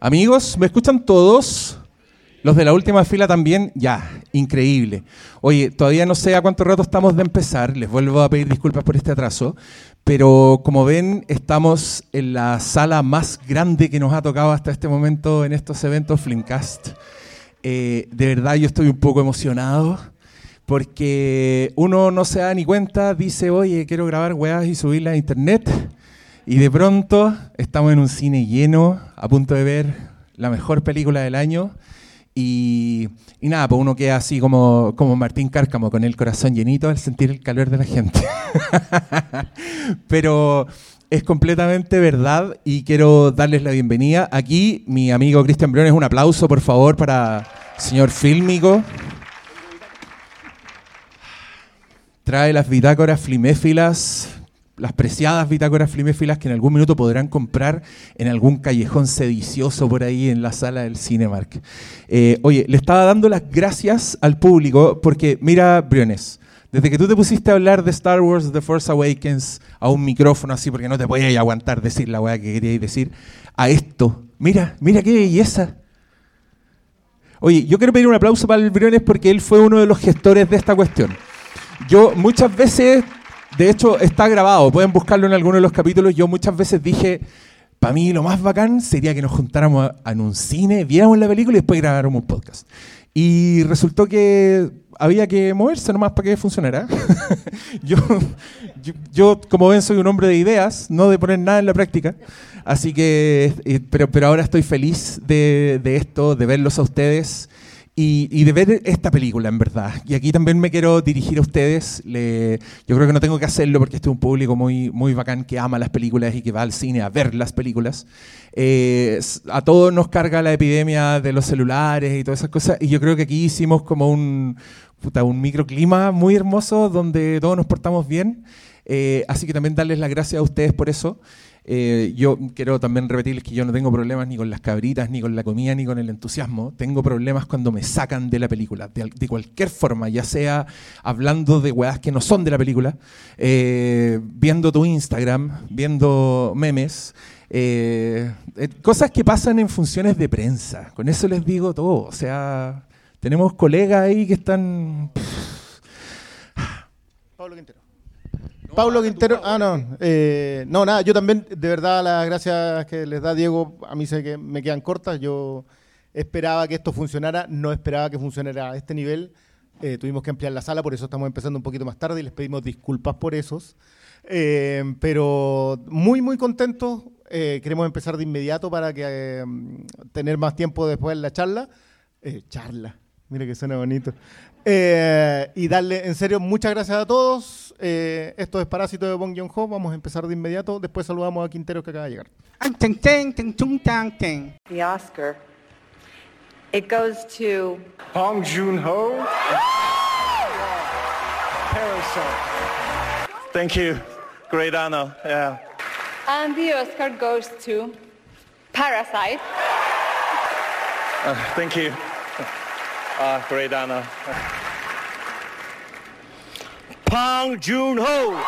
Amigos, ¿me escuchan todos? Los de la última fila también, ya, increíble. Oye, todavía no sé a cuánto rato estamos de empezar, les vuelvo a pedir disculpas por este atraso, pero como ven, estamos en la sala más grande que nos ha tocado hasta este momento en estos eventos Flimcast. Eh, de verdad yo estoy un poco emocionado porque uno no se da ni cuenta, dice, oye, quiero grabar weas y subirlas a internet, y de pronto estamos en un cine lleno, a punto de ver la mejor película del año. Y, nada, pues uno queda así como, como Martín Cárcamo, con el corazón llenito al sentir el calor de la gente. Pero es completamente verdad y quiero darles la bienvenida. Aquí mi amigo Cristian Briones, un aplauso por favor para el señor fílmico. Trae las bitácoras fliméfilas las preciadas bitácoras fliméfilas que en algún minuto podrán comprar en algún callejón sedicioso por ahí en la sala del Cinemark. Eh, oye, le estaba dando las gracias al público porque, mira, Briones, desde que tú te pusiste a hablar de Star Wars The Force Awakens a un micrófono así porque no te podías aguantar decir la weá que querías decir, a esto, mira, mira qué belleza. Oye, yo quiero pedir un aplauso para el Briones porque él fue uno de los gestores de esta cuestión. Yo muchas veces de hecho, está grabado, pueden buscarlo en alguno de los capítulos. Yo muchas veces dije, para mí lo más bacán sería que nos juntáramos en un cine, viéramos la película y después grabáramos un podcast. Y resultó que había que moverse nomás para que funcionara. yo, yo, como ven, soy un hombre de ideas, no de poner nada en la práctica. Así que, eh, pero, pero ahora estoy feliz de, de esto, de verlos a ustedes y, de ver esta película, en verdad. Y aquí también me quiero dirigir a ustedes. yo creo que no tengo que hacerlo porque este es un público muy, muy bacán que ama las películas y que va al cine a ver las películas. Eh, a todos nos carga la epidemia de los celulares y todas esas cosas. Y yo creo que aquí hicimos como un, un microclima muy hermoso donde todos nos portamos bien. Eh, así que también darles las gracias a ustedes por eso. Eh, yo quiero también repetirles que yo no tengo problemas ni con las cabritas, ni con la comida, ni con el entusiasmo. Tengo problemas cuando me sacan de la película, de, cualquier forma, ya sea hablando de weas que no son de la película, eh, viendo tu Instagram, viendo memes. Eh, cosas que pasan en funciones de prensa. Con eso les digo todo. O sea, tenemos colegas ahí que están. Pablo Quintero. Pablo Quintero, ah, no, eh, no, nada, yo también, de verdad, las gracias que les da Diego, a mí sé que me quedan cortas, yo esperaba que esto funcionara, no esperaba que funcionara a este nivel, eh, tuvimos que ampliar la sala, por eso estamos empezando un poquito más tarde y les pedimos disculpas por esos, eh, pero muy, muy contentos, queremos empezar de inmediato para que tener más tiempo después en la charla, charla, mire que suena bonito. Eh, y darle, en serio, muchas gracias a todos. Eh, esto es Parásito de Bong Joon-ho. Vamos a empezar de inmediato. Después saludamos a Quintero que acaba de llegar. The Oscar. It goes to Bong Joon-ho. Parasite. Thank you. Great honor. Yeah. And the Oscar goes to Parasite. Uh, thank you. Uh, great honor. Pang Joon-ho.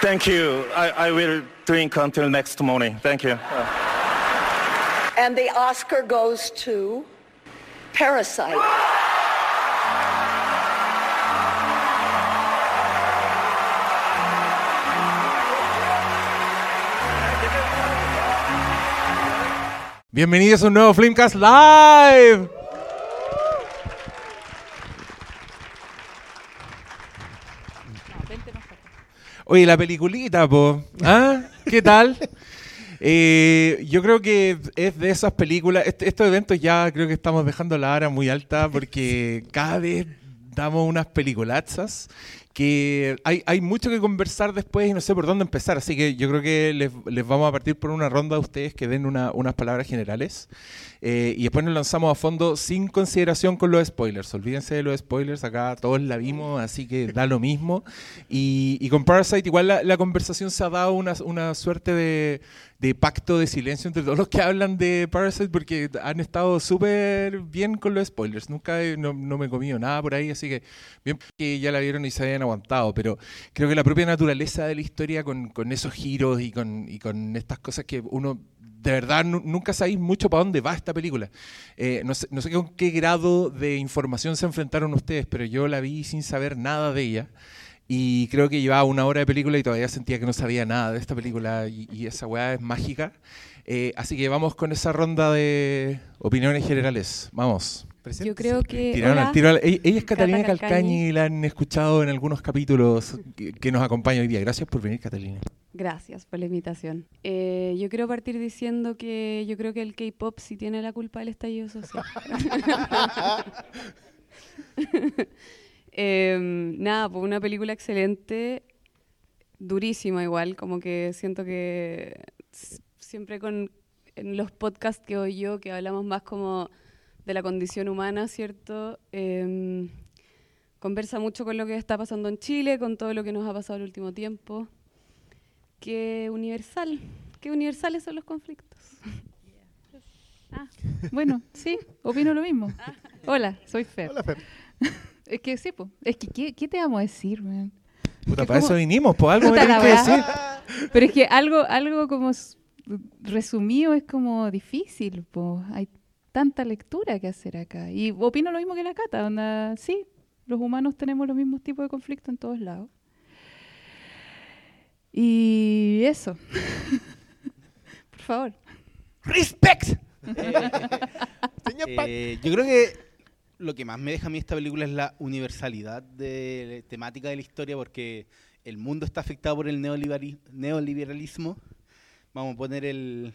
Thank you. I, I will drink until next morning. Thank you. Uh. And the Oscar goes to Parasite. Bienvenidos a un nuevo Flimcast Live. Oye, la peliculita, po. ¿Ah? ¿Qué tal? Eh, yo creo que es de esas películas, estos eventos ya creo que estamos dejando la vara muy alta porque cada vez damos unas peliculazas que hay, hay mucho que conversar después y no sé por dónde empezar, así que yo creo que les, les vamos a partir por una ronda a ustedes que den una, unas palabras generales. Eh, y después nos lanzamos a fondo sin consideración con los spoilers. Olvídense de los spoilers, acá todos la vimos, así que da lo mismo. Y, y con Parasite igual la, la, conversación se ha dado una, una suerte de, de, pacto de silencio entre todos los que hablan de Parasite porque han estado súper bien con los spoilers. Nunca no, no, me he comido nada por ahí, así que bien que ya la vieron y se habían aguantado. Pero creo que la propia naturaleza de la historia con, esos giros y con, y con estas cosas que uno de verdad nunca sabéis mucho para dónde va esta película. Eh, no, sé, no, sé, con qué grado de información se enfrentaron ustedes, pero yo la vi sin saber nada de ella. Y creo que llevaba una hora de película y todavía sentía que no sabía nada de esta película y, esa weá es mágica. Eh, así que vamos con esa ronda de opiniones generales. Vamos. Yo creo que. Ella, es Catalina Calcañi. y la han escuchado en algunos capítulos que, que, nos acompaña hoy día. Gracias por venir, Catalina. Gracias por la invitación. Eh, yo quiero partir diciendo que yo creo que el K-pop sí tiene la culpa del estallido social. Em, nada, pues una película excelente, durísima igual, como que siento que siempre con en los podcasts que oí yo, que hablamos más como de la condición humana, ¿cierto? Em, conversa mucho con lo que está pasando en Chile, con todo lo que nos ha pasado el último tiempo. Qué universal, qué universales son los conflictos. Ah, bueno, sí, opino lo mismo. Hola, soy Fer. Hola, Fer. Es que sí, pues. Es que, ¿qué, te vamos a decir, man? Puta, para eso vinimos, pues algo me que decir. Pero es que algo, algo como resumido es como difícil, pues. Hay tanta lectura que hacer acá. Y opino lo mismo que la Cata, donde sí, los humanos tenemos los mismos tipos de conflictos en todos lados. Y eso. Por favor. ¡Respect! Eh, yo creo que lo que más me deja a mí esta película es la universalidad de temática de la historia, porque el mundo está afectado por el neoliberalismo. Vamos a poner el,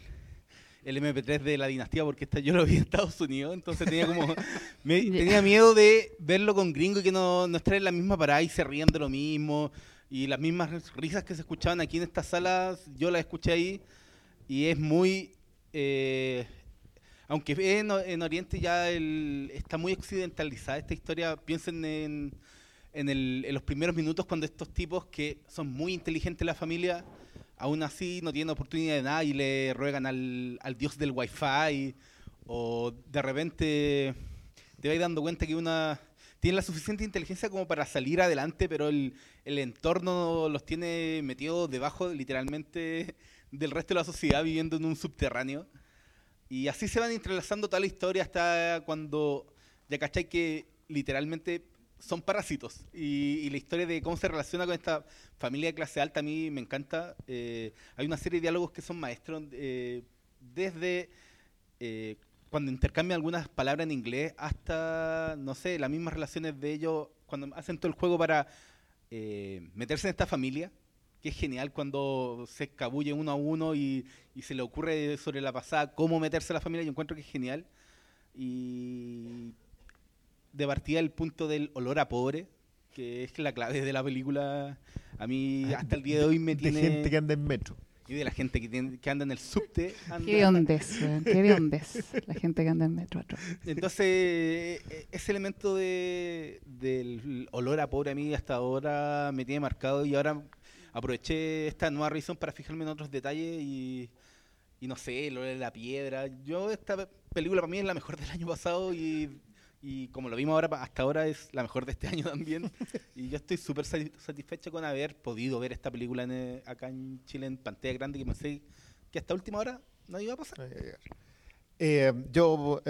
el MP3 de la dinastía, porque esta yo lo vi en Estados Unidos, entonces tenía como tenía miedo de verlo con gringo y que no, nos traen la misma parada y se rían de lo mismo. Y las mismas risas que se escuchaban aquí en estas salas, yo las escuché ahí y es muy... Eh, aunque en, en Oriente ya está muy occidentalizada esta historia, piensen en, en, los primeros minutos cuando estos tipos que son muy inteligentes en la familia, aún así no tienen oportunidad de nada y le ruegan al, al dios del wifi o de repente te vas dando cuenta que una tiene la suficiente inteligencia como para salir adelante, pero el, el entorno los tiene metidos debajo literalmente del resto de la sociedad viviendo en un subterráneo. Y así se van entrelazando toda la historia hasta cuando ya cachai que literalmente son parásitos. Y, la historia de cómo se relaciona con esta familia de clase alta a mí me encanta. Eh, hay una serie de diálogos que son maestros eh, desde eh, cuando intercambian algunas palabras en inglés hasta, no sé, las mismas relaciones de ellos cuando hacen todo el juego para meterse en esta familia que es genial cuando se escabulle uno a uno y, se le ocurre sobre la pasada cómo meterse a la familia, yo encuentro que es genial. Y de partida el punto del olor a pobre, que es la clave de la película, a mí ah, hasta el día de hoy me tiene... De gente que anda en metro. Y de la gente que, que anda en el subte. Qué ondes, qué ondes, la gente que anda en metro. Entonces, e, e, ese elemento de, del olor a pobre a mí hasta ahora me tiene marcado y ahora aproveché esta nueva revisión para fijarme en otros detalles y, y no sé, lo de la piedra. Yo esta película para mí es la mejor del año pasado y, y como lo vimos ahora, hasta ahora es la mejor de este año también. y yo estoy súper satisfecho con haber podido ver esta película eh, acá en Chile en pantalla grande que pensé que hasta última hora no iba a pasar. Eh, yo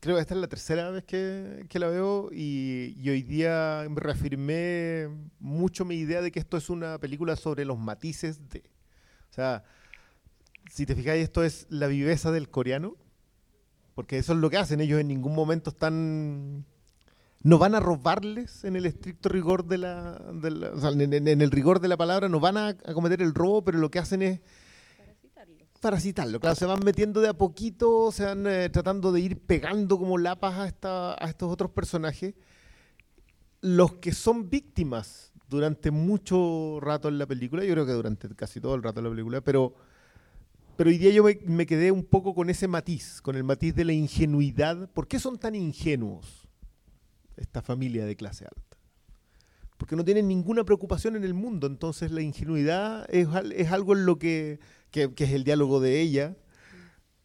creo que esta es la tercera vez que, la veo y, hoy día me reafirmé mucho mi idea de que esto es una película sobre los matices de... O sea, si te fijáis, esto es la viveza del coreano, porque eso es lo que hacen. Ellos en ningún momento están... No van a robarles en el estricto rigor de la... sea, en, el rigor de la palabra, no van a, cometer el robo, pero lo que hacen es para citarlo. Claro, se van metiendo de a poquito, se van eh, tratando de ir pegando como lapas a, esta, a estos otros personajes. Los que son víctimas durante mucho rato en la película, yo creo que durante casi todo el rato en la película, pero, pero hoy día yo me, quedé un poco con ese matiz, con el matiz de la ingenuidad. ¿Por qué son tan ingenuos esta familia de clase alta? Porque no tienen ninguna preocupación en el mundo, entonces la ingenuidad es, algo en lo que que, es el diálogo de ella.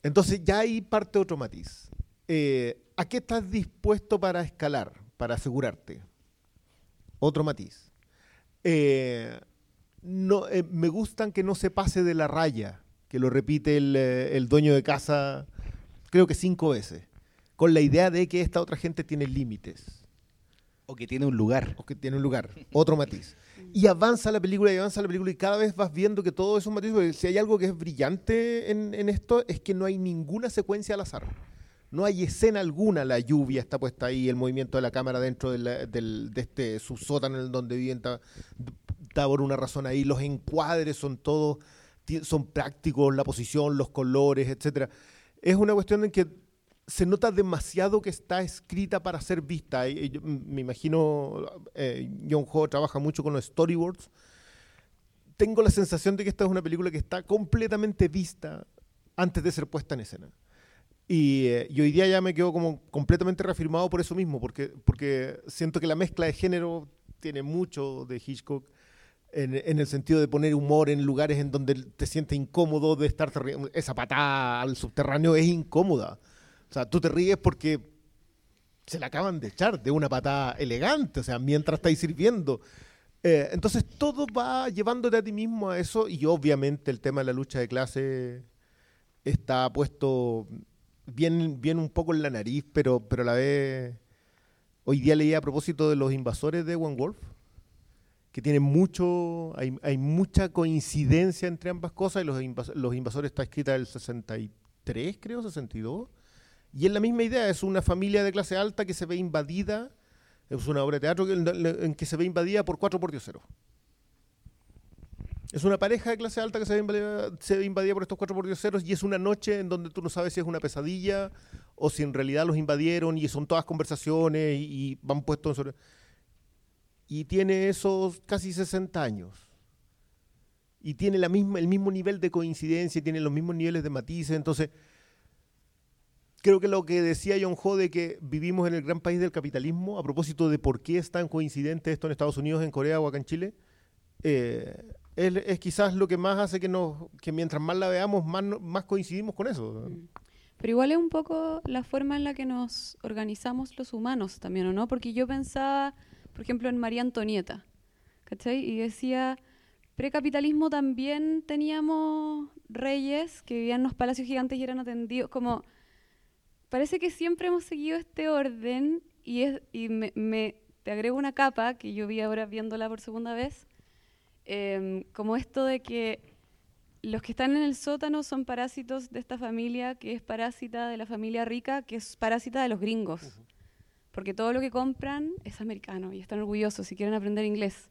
Entonces ya ahí parte otro matiz. Eh, ¿A qué estás dispuesto para escalar, para asegurarte? Otro matiz. Eh, no, eh, me gustan que no se pase de la raya que lo repite el, eh, el dueño de casa, creo que cinco veces, con la idea de que esta otra gente tiene límites O que tiene un lugar. o que tiene un lugar, otro matiz. Y avanza la película y avanza la película y cada vez vas viendo que todo es un matiz. porque Si hay algo que es brillante en, en esto es que no hay ninguna secuencia al azar. No hay escena alguna, la lluvia está puesta ahí, el movimiento de la cámara dentro de, la- del- de este subsótano en donde viven está, está por una razón ahí, los encuadres son todos, son prácticos, la posición, los colores, etcétera. Es una cuestión en que se nota demasiado que está escrita para ser vista. Y- y me imagino, eh, John Ho trabaja mucho con los storyboards. Tengo la sensación de que esta es una película que está completamente vista antes de ser puesta en escena. Y, eh, y hoy día ya me quedo como completamente reafirmado por eso mismo, porque, porque siento que la mezcla de género tiene mucho de Hitchcock en, en el sentido de poner humor en lugares en donde te sientes incómodo de estar. Esa patada al subterráneo es incómoda. O sea, tú te ríes porque se la acaban de echar de una patada elegante, o sea, mientras estáis sirviendo. Eh, entonces todo va llevándote a ti mismo a eso y obviamente el tema de la lucha de clase está puesto bien, bien un poco en la nariz, pero, pero a la vez... Hoy día leí a propósito de los invasores de One Wolf, que tienen mucho, hay, hay mucha coincidencia entre ambas cosas, y los, los invasores está escrita del 63, creo, 62, y es la misma idea, es una familia de clase alta que se ve invadida, es una obra de teatro en, en que se ve invadida por cuatro pordioseros. Es una pareja de clase alta que se ve invadida, se ve invadida por estos cuatro pordioseros y es una noche en donde tú no sabes si es una pesadilla o si en realidad los invadieron y son todas conversaciones y, y van puestos en sobre... Y tiene esos casi 60 años. Y tiene la misma, el mismo nivel de coincidencia, tiene los mismos niveles de matices. Entonces, creo que lo que decía John Ho de que vivimos en el gran país del capitalismo, a propósito de por qué es tan coincidente esto en Estados Unidos, en Corea o acá en Chile, eh, es, es quizás lo que más hace que, nos, que mientras más la veamos, más, más coincidimos con eso. Pero igual es un poco la forma en la que nos organizamos los humanos también, ¿o no? Porque yo pensaba, por ejemplo, en María Antonieta, ¿cachai? Y decía, precapitalismo también teníamos reyes que vivían en los palacios gigantes y eran atendidos, como, parece que siempre hemos seguido este orden y, es, y me, me- te agrego una capa que yo vi ahora viéndola por segunda vez, em, como esto de que los que están en el sótano son parásitos de esta familia, que es parásita de la familia rica, que es parásita de los gringos. Porque todo lo que compran es americano y están orgullosos y quieren aprender inglés.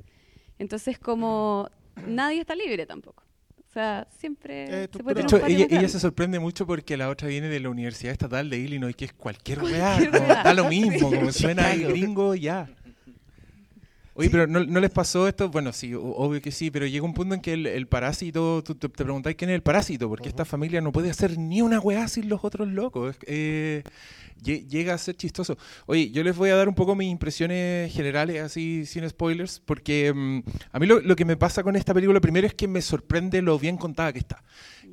Entonces, como nadie está libre tampoco. O sea, siempre Eh, se puede De tener hecho, un patio ella, se sorprende mucho porque la otra viene de la Universidad Estatal de Illinois, que es cualquier Cualquier weá. da lo mismo, como suena ahí Chicago. gringo, ya. Oye, pero ¿no, no les pasó esto? Bueno, sí, obvio que sí, pero llega un punto en que el, el parásito, tú te, te preguntáis quién es el parásito, porque esta familia no puede hacer ni una weá sin los otros locos. Eh, lle- llega a ser chistoso. Oye, yo les voy a dar un poco mis impresiones generales, así sin spoilers, porque mm, a mí lo, lo que me pasa con esta película primero es que me sorprende lo bien contada que está.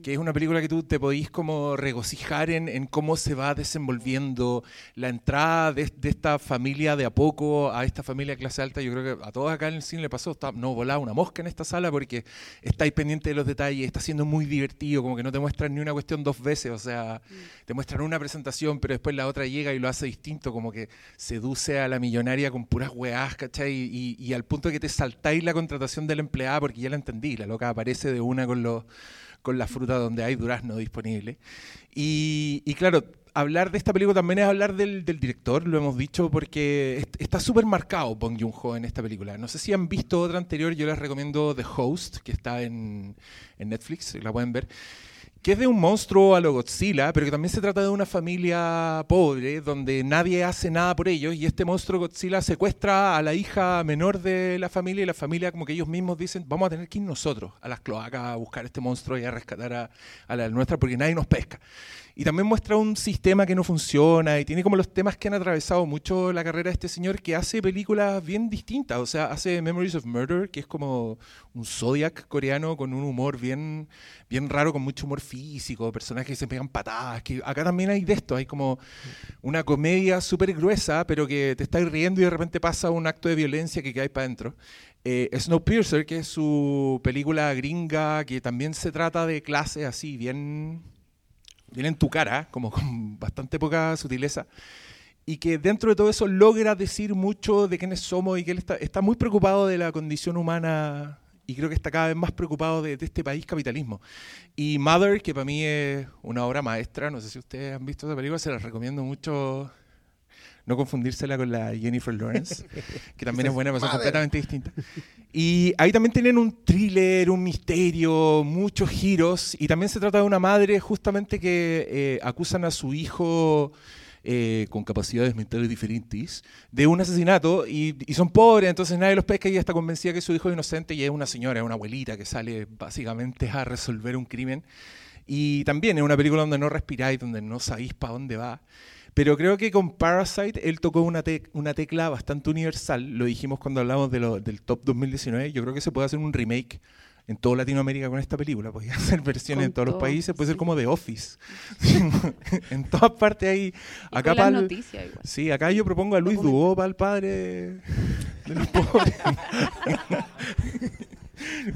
Que es una película que tú te podís como regocijar en, en cómo se va desenvolviendo la entrada de, de esta familia de a poco a esta familia de clase alta. Yo creo que a todos acá en el cine le pasó, está, no volaba una mosca en esta sala porque estáis pendiente de los detalles, está siendo muy divertido, como que no te muestran ni una cuestión dos veces, o sea, te muestran una presentación, pero después la otra llega y lo hace distinto, como que seduce a la millonaria con puras weás, ¿cachai? Y, y al punto de que te saltáis la contratación de la empleada porque ya la entendí, la loca aparece de una con los con la fruta donde hay durazno disponible. Y, y claro, hablar de esta película también es hablar del, del director, lo hemos dicho, porque est- está súper marcado Bong Joon-ho en esta película. No sé si han visto otra anterior, yo les recomiendo The Host, que está en, en Netflix, la pueden ver que es de un monstruo a lo Godzilla, pero que también se trata de una familia pobre, donde nadie hace nada por ellos, y este monstruo Godzilla secuestra a la hija menor de la familia, y la familia como que ellos mismos dicen, vamos a tener que ir nosotros a las cloacas a buscar este monstruo y a rescatar a, a la nuestra, porque nadie nos pesca. Y también muestra un sistema que no funciona y tiene como los temas que han atravesado mucho la carrera de este señor que hace películas bien distintas. O sea, hace Memories of Murder, que es como un Zodiac coreano con un humor bien, bien raro, con mucho humor físico, personajes que se pegan patadas. Que acá también hay de esto, hay como una comedia súper gruesa, pero que te estáis riendo y de repente pasa un acto de violencia que quedáis para adentro. Eh, Snowpiercer, que es su película gringa, que también se trata de clase así, bien, bien en tu cara, como con bastante poca sutileza, y que dentro de todo eso logra decir mucho de quiénes somos y que él está, está muy preocupado de la condición humana y creo que está cada vez más preocupado de, de este país capitalismo. Y Mother, que para mí es una obra maestra, no sé si ustedes han visto esa película, se la recomiendo mucho no confundírsela con la Jennifer Lawrence, que también es buena, pero son completamente distintas. Y ahí también tienen un thriller, un misterio, muchos giros, y también se trata de una madre justamente que eh, acusan a su hijo eh, con capacidades mentales diferentes de un asesinato y, y son pobres, entonces nadie los pesca y ella está convencida que su hijo es inocente y es una señora, es una abuelita que sale básicamente a resolver un crimen. Y también es una película donde no respiráis, donde no sabéis para dónde va. Pero creo que con Parasite él tocó una, tec- una tecla bastante universal. Lo dijimos cuando hablamos de lo- del Top 2019. Yo creo que se puede hacer un remake en toda Latinoamérica con esta película. Podría hacer versiones Con en todos los todo, países. Puede ser sí. como The Office. en todas partes ahí. Y Acá las pa'l- noticias igual. Sí, acá yo propongo a Luis. Dubó para el padre de los pobres.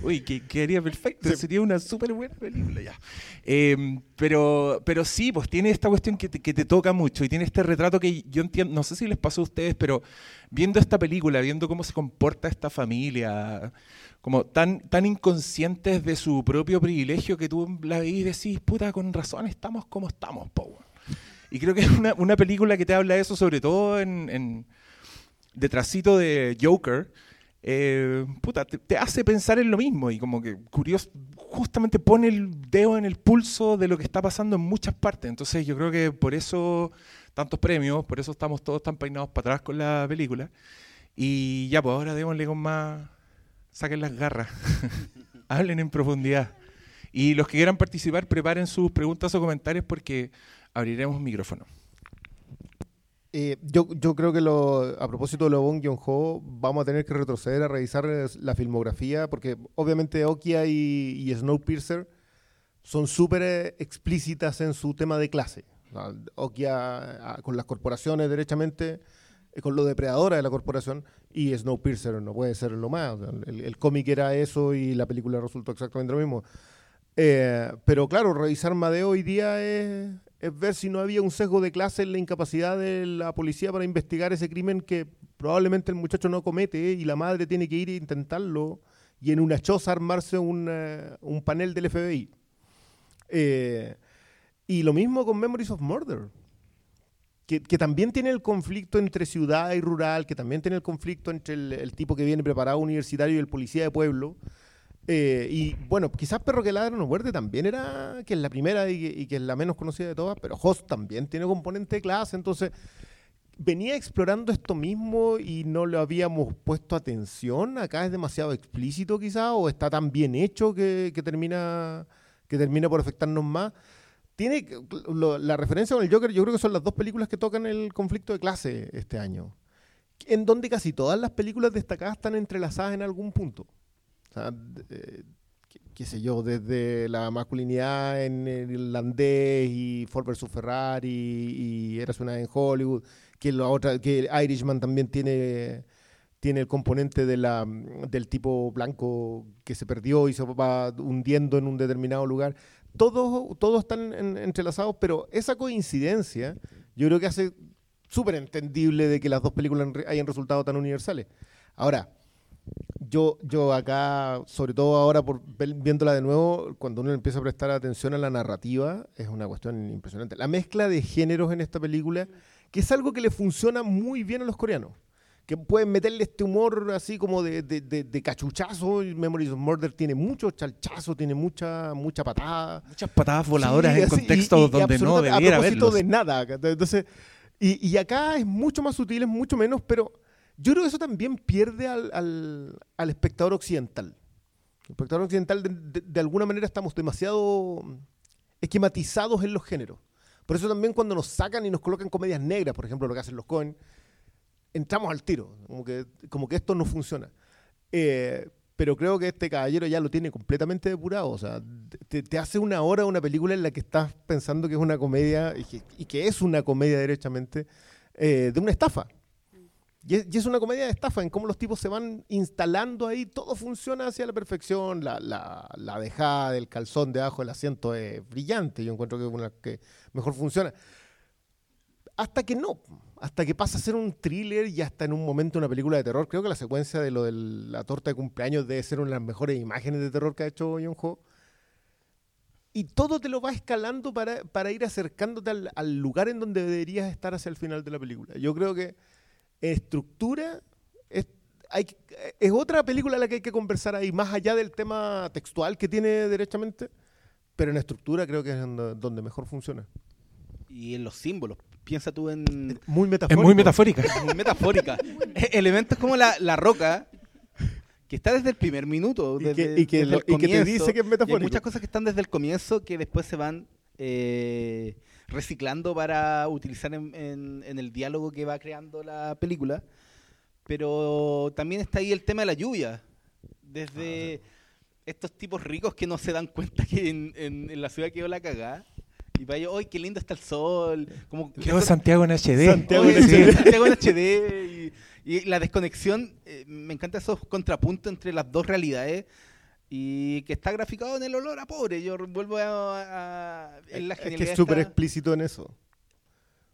Uy, que quedaría perfecto, sería una súper buena película ya. Eh, pero, pero sí, pues tiene esta cuestión que te, que te toca mucho y tiene este retrato que yo entiendo, no sé si les pasó a ustedes, pero viendo esta película, viendo cómo se comporta esta familia, como tan, tan inconscientes de su propio privilegio que tú la veís y decís, puta, con razón estamos como estamos, po. weón". Y creo que es una, una película que te habla de eso, sobre todo en, en detrásito de Joker, eh, puta, te, te hace pensar en lo mismo y como que curioso, justamente pone el dedo en el pulso de lo que está pasando en muchas partes. Entonces yo creo que por eso tantos premios, por eso estamos todos tan peinados para atrás con la película. Y ya, pues ahora démosle con más, saquen las garras, hablen en profundidad. Y los que quieran participar, preparen sus preguntas o comentarios porque abriremos micrófono. Eh, yo, yo creo que lo, a propósito de lo Bong Joon-ho, vamos a tener que retroceder a revisar eh, la filmografía, porque obviamente Okia y, y Snowpiercer son súper eh, explícitas en su tema de clase. Okia ah, con las corporaciones, derechamente, eh, con lo depredadora de la corporación, y Snowpiercer no puede ser lo más. El, el cómic era eso y la película resultó exactamente lo mismo. Eh, pero claro, revisar Madeo hoy día es, es ver si no había un sesgo de clase en la incapacidad de la policía para investigar ese crimen que probablemente el muchacho no comete y la madre tiene que ir e intentarlo y en una choza armarse un, eh, panel del FBI. Eh, y lo mismo con Memories of Murder, que, que también tiene el conflicto entre ciudad y rural, que también tiene el conflicto entre el tipo que viene preparado universitario y el policía de pueblo. Eh, y bueno, quizás Perro que ladra no muerde también era, que es la primera y que, es la menos conocida de todas, pero Host también tiene componente de clase, entonces venía explorando esto mismo y no le habíamos puesto atención. Acá es demasiado explícito quizás, o está tan bien hecho que, termina, que termina por afectarnos más. Tiene lo- la referencia con el Joker, yo creo que son las dos películas que tocan el conflicto de clase este año, en donde casi todas las películas destacadas están entrelazadas en algún punto. Sea, eh, qué, sé yo, desde la masculinidad en el irlandés y Ford vs Ferrari y Eras una en Hollywood, que la otra, que Irishman también tiene tiene el componente de la, del tipo blanco que se perdió y se va hundiendo en un determinado lugar. Todos, todos están en- entrelazados, pero esa coincidencia yo creo que hace súper entendible de que las dos películas hayan resultado tan universales. Ahora, yo, yo acá, sobre todo ahora por viéndola de nuevo, cuando uno empieza a prestar atención a la narrativa, es una cuestión impresionante. La mezcla de géneros en esta película, que es algo que le funciona muy bien a los coreanos. Que pueden meterle este humor así como de, de, de- de cachuchazo. y Memories of Murder tiene mucho chalchazo, tiene mucha, mucha patada. Muchas patadas voladoras Sí, en contextos donde no debiera haberlos. de nada. Entonces, y, y acá es mucho más sutil, es mucho menos, pero yo creo que eso también pierde al, espectador occidental. El espectador occidental, de, alguna manera, estamos demasiado esquematizados en los géneros. Por eso también cuando nos sacan y nos colocan comedias negras, por ejemplo, lo que hacen los Cohen, entramos al tiro, como que, esto no funciona. Eh, pero creo que este caballero ya lo tiene completamente depurado. O sea, te, hace una hora una película en la que estás pensando que es una comedia y que, y que es una comedia derechamente eh, de una estafa. Y es, una comedia de estafa en cómo los tipos se van instalando ahí, todo funciona hacia la perfección, la, la, la dejada del calzón debajo del asiento es brillante, yo encuentro que es una que mejor funciona. Hasta que no, hasta que pasa a ser un thriller y hasta en un momento una película de terror. Creo que la secuencia de lo de la torta de cumpleaños debe ser una de las mejores imágenes de terror que ha hecho John Ho. Y todo te lo va escalando para, para ir acercándote al, al lugar en donde deberías estar hacia el final de la película. Yo creo que estructura es, hay, es otra película a la que hay que conversar ahí, más allá del tema textual que tiene derechamente, pero en estructura creo que es donde, mejor funciona. Y en los símbolos. Piensa tú en. Muy Es metafórico. muy metafórica. muy metafórica. E- Elementos como la, la roca, que está desde el primer minuto. Y que- y que desde lo- el y que te dice que es Y hay metafórico. muchas cosas que están desde el comienzo que después se van eh, reciclando para utilizar en, en- en el diálogo que va creando la película. Pero también está ahí el tema de la lluvia. Desde estos tipos ricos que no se dan cuenta que en, en- la ciudad quedó la cagada. Y para ellos, ¡ay, qué lindo está el sol! Como Santiago en HD. Santiago en sí, HD. Santiago en HD y, y la desconexión, eh, me encanta esos contrapuntos entre las dos realidades y que está graficado en el olor a pobre. Yo vuelvo a, a- en la Es que es súper explícito en eso.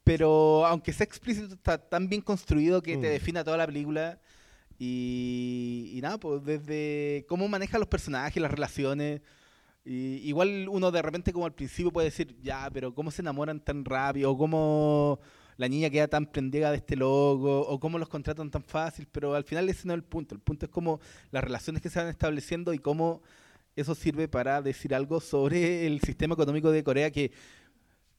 pero aunque sea explícito, está tan bien construido que te Mm. defina toda la película. Y, y nada, pues desde cómo maneja los personajes, las relaciones. Y igual uno de repente como al principio puede decir, ya, pero ¿cómo se enamoran tan rápido? ¿O cómo la niña queda tan prendida de este logo? ¿O cómo los contratan tan fácil? Pero al final ese no es el punto. El punto es cómo las relaciones que se van estableciendo y cómo eso sirve para decir algo sobre el sistema económico de Corea que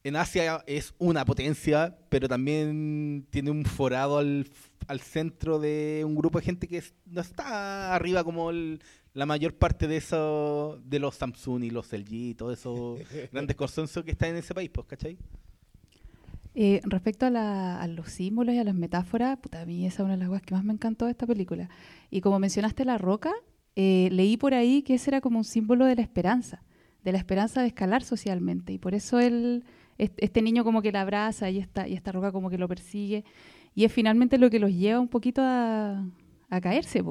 en Asia es una potencia, pero también tiene un forado al, al centro de un grupo de gente que no está arriba como el- la mayor parte de eso, de los Samsung y los LG y todos esos grandes consensos que están en ese país, pues, ¿cachai? Eh, respecto a, los símbolos y a las metáforas, puta, a mí esa es una de las cosas que más me encantó de esta película. Y como mencionaste la roca, eh, leí por ahí que ese era como un símbolo de la esperanza, de la esperanza de escalar socialmente. Y por eso este niño como que la abraza y esta, y roca como que lo persigue. Y es finalmente lo que los lleva un poquito a, a caerse,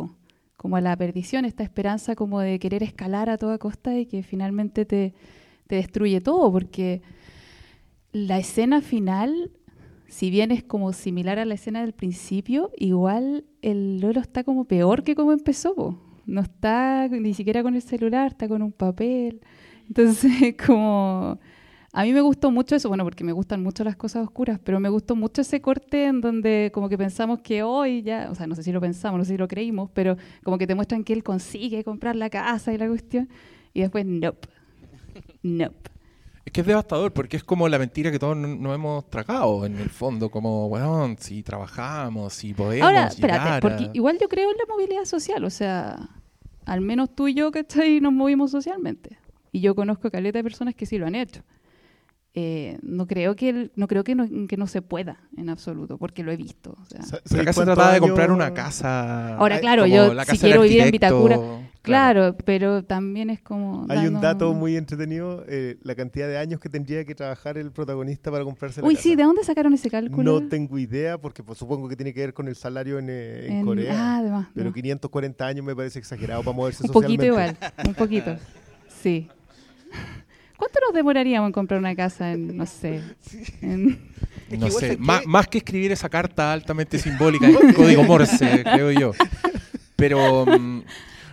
como a la perdición, esta esperanza como de querer escalar a toda costa y que finalmente te, te destruye todo, porque la escena final, si bien es como similar a la escena del principio, igual el Lolo está como peor que como empezó. No está ni siquiera con el celular, está con un papel. Entonces, como... A mí me gustó mucho eso, bueno, porque me gustan mucho las cosas oscuras, pero me gustó mucho ese corte en donde como que pensamos que hoy ya, o sea, no sé si lo pensamos, no sé si lo creímos, pero como que te muestran que él consigue comprar la casa y la cuestión, y después, nope, nope. Es que es devastador porque es como la mentira que todos no- nos hemos tragado en el fondo, como, bueno, si trabajamos, si podemos Ahora, llegar espérate, a- porque igual yo creo en la movilidad social, o sea, al menos tú y yo, ¿cachai? Nos movimos socialmente. Y yo conozco caleta de personas que sí lo han hecho. Eh, no creo que el- no creo que no, que no se pueda en absoluto, porque lo he visto. o sea. Sa- Pero ¿sabes acá se trataba de comprar una casa. Ahora, ay, claro, yo la si quiero vivir en Vitacura, claro, pero también es como... Hay un dato muy entretenido, eh, la cantidad de años que tendría que trabajar el protagonista para comprarse la Uy, casa. sí, ¿de dónde sacaron ese cálculo? No tengo idea, porque pues, supongo que tiene que ver con el salario en, eh, en En- Corea. Ah, además. pero no. 540 años me parece exagerado para moverse Un poquito igual, un poquito. Sí. ¿Cuánto nos demoraríamos en comprar una casa en, no sé, en- No sé, más, más que escribir esa carta altamente simbólica en código Morse, creo yo. Pero. mm,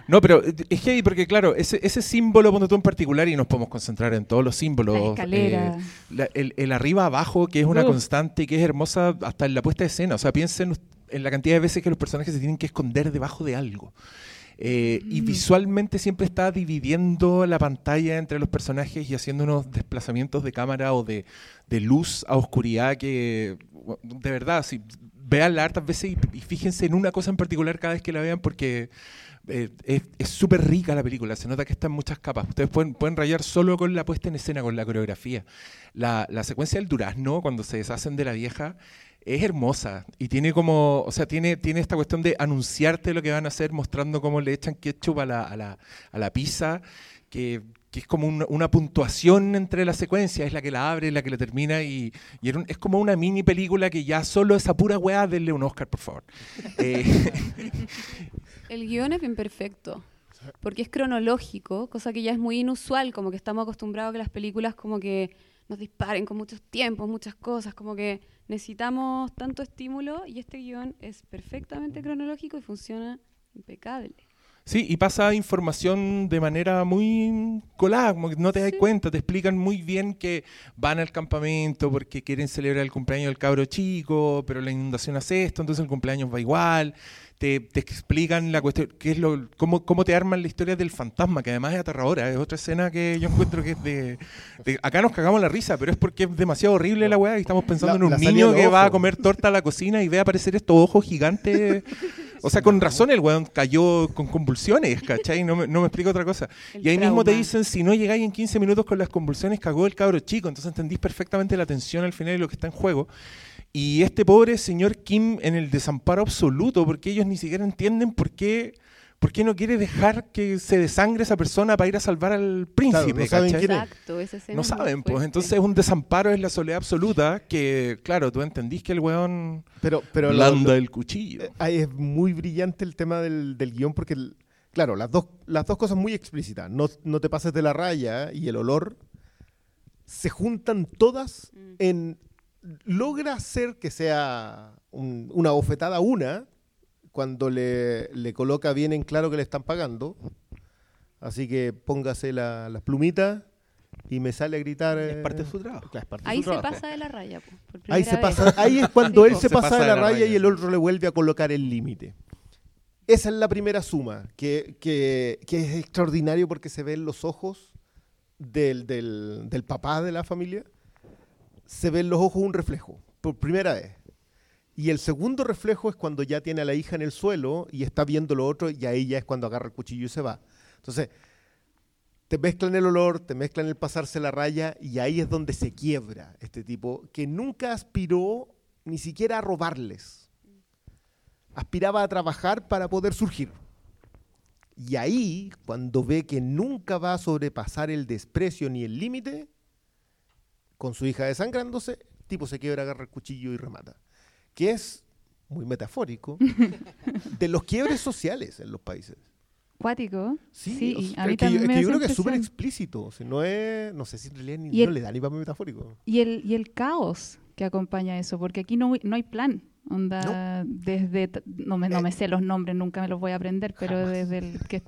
No, pero es que hay, porque claro, ese, ese símbolo, ponte tú en particular, y nos podemos concentrar en todos los símbolos. La escalera. eh, la- el, el arriba abajo, que es una Uf. constante y que es hermosa hasta en la puesta de escena. O sea, piensen en la cantidad de veces que los personajes se tienen que esconder debajo de algo. Eh, Y Mm. visualmente siempre está dividiendo la pantalla entre los personajes y haciendo unos desplazamientos de cámara o de, de luz a oscuridad que, de verdad, si veanla hartas veces y, y fíjense en una cosa en particular cada vez que la vean porque eh, es es súper rica la película, se nota que está en muchas capas. Ustedes pueden, pueden rayar solo con la puesta en escena, con la coreografía. La, la secuencia del durazno, cuando se deshacen de la vieja, es hermosa y tiene como, o sea, tiene, tiene esta cuestión de anunciarte lo que van a hacer, mostrando cómo le echan ketchup a la, a la, a la pizza, que, que es como una, una puntuación entre las secuencias, es la que la abre, la que la termina, y, y un- es como una mini película que ya solo esa pura weá, denle un Oscar, por favor. Eh, El guion es bien perfecto, porque es cronológico, cosa que ya es muy inusual, como que estamos acostumbrados a que las películas como que nos disparen con muchos tiempos, muchas cosas, como que necesitamos tanto estímulo y este guion es perfectamente cronológico y funciona impecable. Sí, y pasa información de manera muy colada, como que no te das Sí. cuenta, te explican muy bien que van al campamento porque quieren celebrar el cumpleaños del cabro chico, pero la inundación hace esto, entonces el cumpleaños va igual. Te, te explican la cuestión, qué es lo, cómo, cómo te arman la historia del fantasma, que además es aterradora, es otra escena que yo encuentro que es de, de- Acá nos cagamos la risa, pero es porque es demasiado horrible la weá y estamos pensando La- en un niño que va a comer torta a la cocina y ve aparecer estos ojos gigantes. O sea, con razón el weón cayó con convulsiones, ¿cachai? No me, no me explico otra cosa. El y ahí mismo te dicen, si no llegáis en 15 minutos con las convulsiones, cagó el cabro chico. Entonces entendís perfectamente la tensión al final y lo que está en juego. Y este pobre señor Kim en el desamparo absoluto, porque ellos ni siquiera entienden por qué, por qué no quiere dejar que se desangre esa persona para ir a salvar al príncipe, no saben ¿cachai? quién es. Exacto, esa escena No saben, pues entonces un desamparo es la soledad absoluta que, claro, tú entendís que el weón Pero, pero lo- blanda lo- el cuchillo. Eh, ahí es muy brillante el tema del, del guion porque, el- claro, las dos, las dos cosas muy explícitas. No, no te pases de la raya y el olor se juntan todas Mm. en... Logra hacer que sea un- una bofetada una cuando le, le coloca bien en claro que le están pagando. Así que póngase la- las plumitas y me sale a gritar... Es eh, parte de su trabajo. claro, es parte de Ahí su se trabajo. pasa de la raya. po, por Ahí, se vez. pasa, ahí es cuando él se, pasa, de la raya, y el otro le vuelve a colocar el límite. Esa es la primera suma, que, que- que es extraordinario porque se ven los ojos del, del- del papá de la familia, se ven los ojos un reflejo, por primera vez. Y el segundo reflejo es cuando ya tiene a la hija en el suelo y está viendo lo otro y ahí ya es cuando agarra el cuchillo y se va. Entonces, te mezclan el olor, te mezclan el pasarse la raya y ahí es donde se quiebra este tipo que nunca aspiró ni siquiera a robarles. Aspiraba a trabajar para poder surgir. Y ahí, cuando ve que nunca va a sobrepasar el desprecio ni el límite, con su hija desangrándose, el tipo se quiebra, agarra el cuchillo y remata. Que es muy metafórico de los quiebres sociales en los países. Cuático. Sí, o y sea, a mí que, también me que yo creo que es súper explícito. o sea, no es, no sé si en realidad ni, no el- le da ni para metafórico. Y el, y el caos que acompaña eso, porque aquí no, no hay plan. Onda, desde, no me, no me sé los nombres, nunca me los voy a aprender, pero desde el que...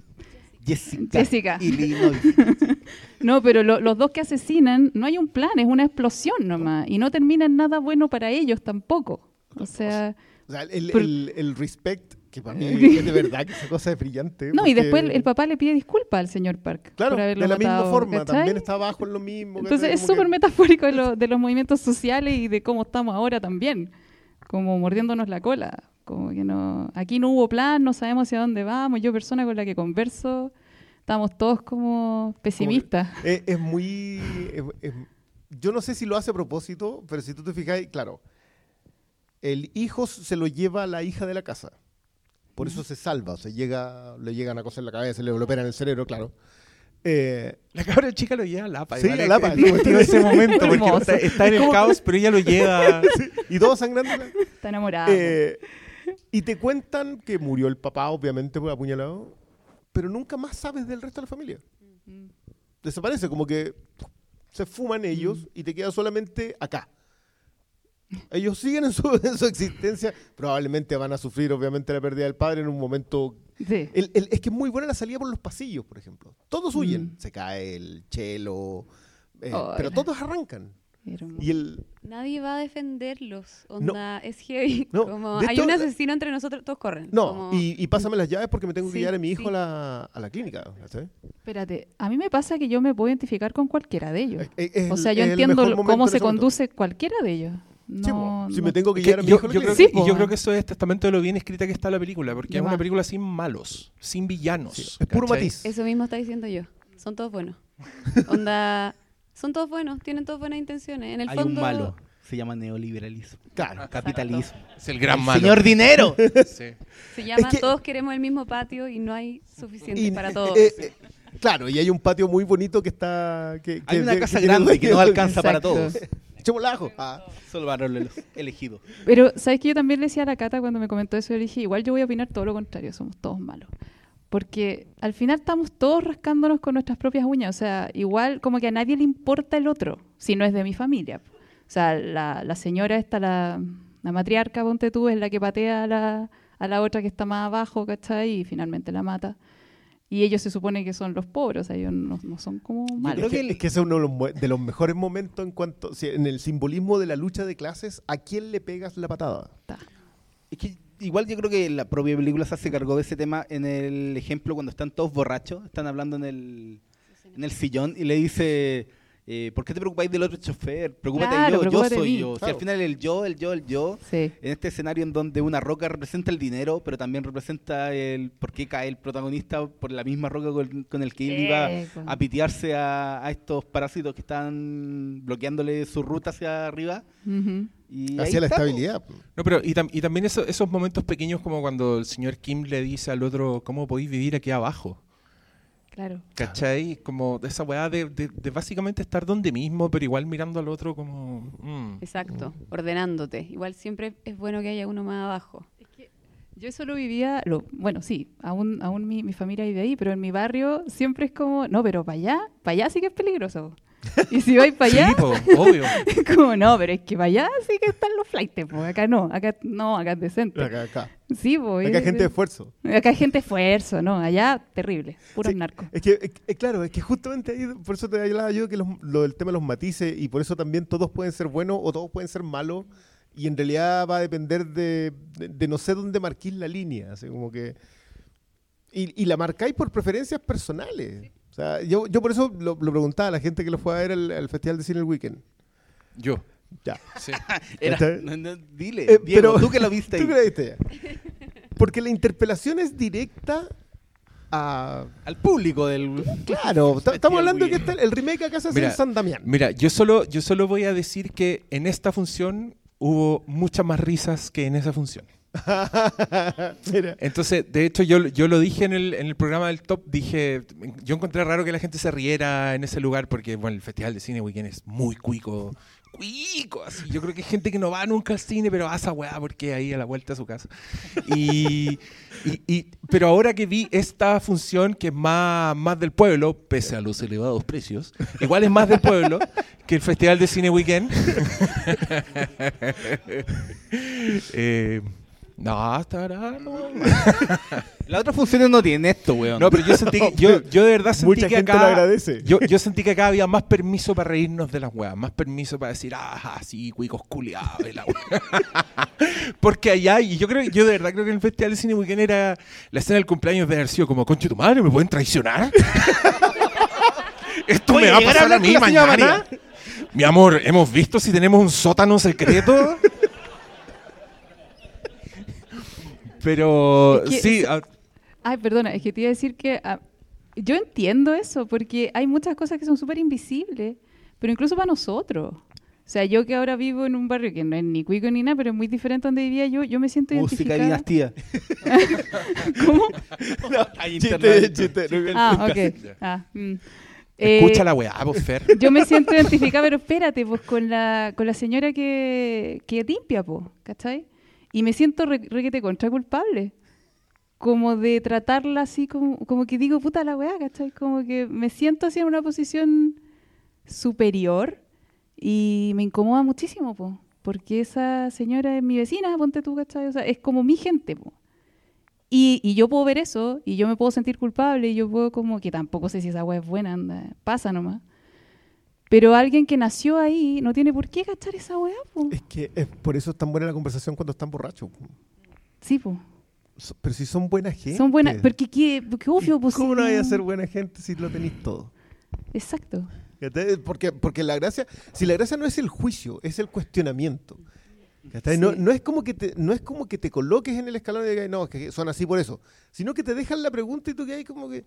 Jessica. Jessica. Illinois. No, pero lo- los dos que asesinan, no hay un plan, es una explosión nomás. Y no termina en nada bueno para ellos tampoco. O sea, O sea, el, Por- el, el respect, que para mí es de verdad que esa cosa es brillante. no, y después el, el papá le pide disculpas al señor Park Claro, por de la misma forma, ¿cachai? también está abajo en lo mismo. Entonces es súper que- metafórico de, lo- de los movimientos sociales y de cómo estamos ahora también, como mordiéndonos la cola. Como que no, aquí no hubo plan, no sabemos hacia dónde vamos. Yo, persona con la que converso, estamos todos como pesimistas. Es, es muy. es- es- yo no sé si lo hace a propósito, pero si tú te fijas, claro, el hijo se lo lleva a la hija de la casa. Por eso se salva, o sea, llega, le llegan a cosa en la cabeza, le operan el cerebro, claro. Eh, La cabra chica lo lleva a Lapa. Sí, igual a Lapa, es ese momento porque está, está en el caos, pero ella lo lleva. y todos sangrando. Está enamorado. Eh, y te cuentan que murió el papá, obviamente, por apuñalado, pero nunca más sabes del resto de la familia. Desaparece, como que se fuman ellos y te queda solamente acá. Ellos siguen en su, en su existencia, probablemente van a sufrir, obviamente, la pérdida del padre en un momento... Sí. El- el- es que es muy buena la salida por los pasillos, por ejemplo. Todos huyen. Mm. Se cae el chelo, eh, pero todos arrancan. Hermoso. Y el, Nadie va a defenderlos. Onda, es heavy. No, Como, hay hecho, un asesino entre nosotros, todos corren. No, Como- y, y pásame las llaves porque me tengo que Sí, llevar a mi hijo sí. a, la, a la clínica. Espérate, a mí me pasa que yo me puedo identificar con cualquiera de ellos. Es- es o sea, yo entiendo cómo en se momento. conduce cualquiera de ellos. Sí, No, si no- me tengo que Que llevar a mi yo, hijo a la yo creo. Sí, y yo creo que eso es testamento de lo bien escrita que está la película, porque es una película sin malos, sin villanos. Sí, es puro matiz. Eso mismo está diciendo yo. Son todos buenos. Onda, son todos buenos, tienen todas buenas intenciones. En el Hay fondo, un malo. Se llama neoliberalismo. Claro. Capitalismo. Es el gran malo. Señor Dinero. Sí. se llama que- Todos queremos el mismo patio y no hay suficiente Y, para todos. eh, eh, Claro, y hay un patio muy bonito que está... Que, Hay una que casa grande que no alcanza para todos. Echémosle ajo. Ah. Solo para los elegidos. Pero, ¿sabes que Yo también le decía a la Cata cuando me comentó eso, yo le dije, igual yo voy a opinar todo lo contrario, somos todos malos. Porque al final estamos todos rascándonos con nuestras propias uñas. O sea, igual como que a nadie le importa el otro, si no es de mi familia. O sea, la, la señora esta, la, la matriarca, ponte tú, es la que patea a la, a la otra que está más abajo, ¿cachai? Y finalmente la mata. Y ellos se supone que son los pobres, o sea, ellos no, no son como malos. creo que, es que ese es uno de los, mu- de los mejores momentos en cuanto si- en el simbolismo de la lucha de clases, ¿a quién le pegas la patada? Ta. Es que igual yo creo que la propia película se hace cargo de ese tema en el ejemplo cuando están todos borrachos, están hablando en el, en el sillón y le dice, eh, ¿por qué te preocupáis del otro chofer? Preocúpate Claro, yo, yo soy yo. Si al final el yo, el yo, el yo, Sí. en este escenario en donde una roca representa el dinero, pero también representa el por qué cae el protagonista por la misma roca con, con el que él iba con- a pitearse a, a estos parásitos que están bloqueándole su ruta hacia arriba. Y Hacia la estabilidad. No, pero y, tam- y también eso- esos momentos pequeños como cuando el señor Kim le dice al otro, ¿cómo podéis vivir aquí abajo? Claro. ¿Cachai? Como de esa weá de, de- de básicamente estar donde mismo, pero igual mirando al otro como... mm. Exacto, ordenándote. Igual siempre es bueno que haya uno más abajo. Yo eso lo vivía, lo, bueno, sí, aún, aún mi, mi familia vive ahí, pero en mi barrio siempre es como, no, pero para allá, para allá sí que es peligroso. Y si vais para allá, Sí, po, obvio. es como, no, pero es que para allá sí que están los flights, pues acá no, acá no, acá es decente. Acá, acá. Sí, pues. Acá hay gente de esfuerzo. Acá hay gente de esfuerzo, no, allá terrible, puros Sí, narcos. Es que, es- es claro, es que justamente ahí, por eso te hablaba yo que los- lo del tema de los matices y por eso también todos pueden ser buenos o todos pueden ser malos y en realidad va a depender de, de- de no sé dónde marquís la línea, así como que... Y, y la marcáis por preferencias personales. O sea, yo, yo por eso lo, lo preguntaba a la gente que lo fue a ver al, al Festival de Cine el Weekend. Yo. Ya. Sí. Era- no, no, dile, Eh, Diego, pero- tú que lo viste ahí. ¿Tú que la viste ya? Porque la interpelación es directa a... Al público del... Claro, ta- estamos hablando de que el remake acá se hace Mira, en San Damián. Mira, yo solo, yo solo voy a decir que en esta función hubo muchas más risas que en esa función. Mira. Entonces, de hecho, yo, yo lo dije en el, en el programa del Top, dije, yo encontré raro que la gente se riera en ese lugar porque, bueno, el Festival de Cine Weekend es muy cuico, cuico, así. Yo creo que hay gente que no va nunca al cine, pero va a esa weá porque ahí a la vuelta a su casa. Y- pero ahora que vi esta función que es más, más del pueblo, pese a los elevados precios, igual es más del pueblo que el Festival de Cine Weekend. Eh, no, estará. no. Las otras funciones no tienen esto, weón. No, pero yo sentí que, yo, yo de verdad sentí Mucha que gente acá. lo agradece. Yo, yo sentí que acá había más permiso para reírnos de las weas, más permiso para decir, ah, sí, cuicos culiados, y la wea". Porque allá, y yo creo, yo de verdad creo que en el Festival de Cine Weekend era la escena del cumpleaños de haber sido como, conche tu madre, ¿me pueden traicionar? ¿Esto Oye, me va a a pasar a hablar mí mañana? Mi amor, ¿hemos visto si tenemos un sótano secreto? Pero Es que sí, ah, Ay, perdona, es que te iba a decir que ah, yo entiendo eso, porque hay muchas cosas que son súper invisibles, pero incluso para nosotros. O sea, yo que ahora vivo en un barrio que no es ni cuico ni nada, pero es muy diferente donde vivía yo, yo me siento Música y identificada. dinastía. ¿Cómo? Hay Chiste, internet. chiste. Ah, ok. Ah, mm. escucha Eh, la weá, vos, Fer. Yo me siento identificada, pero espérate, pues con la, con la señora que, que limpia, pues, ¿cachai? Y me siento re, requete contra culpable. Como de tratarla así, como, como que digo, puta la weá, ¿cachai? Como que me siento así en una posición superior y me incomoda muchísimo, pues. Porque esa señora es mi vecina, ponte tú, ¿cachai? O sea, es como mi gente. Y, y yo puedo ver eso, y yo me puedo sentir culpable, y yo puedo como que tampoco sé si esa weá es buena, anda, pasa nomás. Pero alguien que nació ahí no tiene por qué cachar esa weá, po. Es que es por eso es tan buena la conversación cuando están borrachos. Sí, po. So- Pero si son buena gente. Son buenas, porque qué, porque obvio, pues. ¿Cómo no vaya a ser buena gente si lo tenéis todo? Exacto. Porque, porque la gracia, si la gracia no es el juicio, es el cuestionamiento. No, no es como que te, no es como que te coloques en el escalón y digas, no, es que son así por eso. Sino que te dejan la pregunta y tú que hay como que.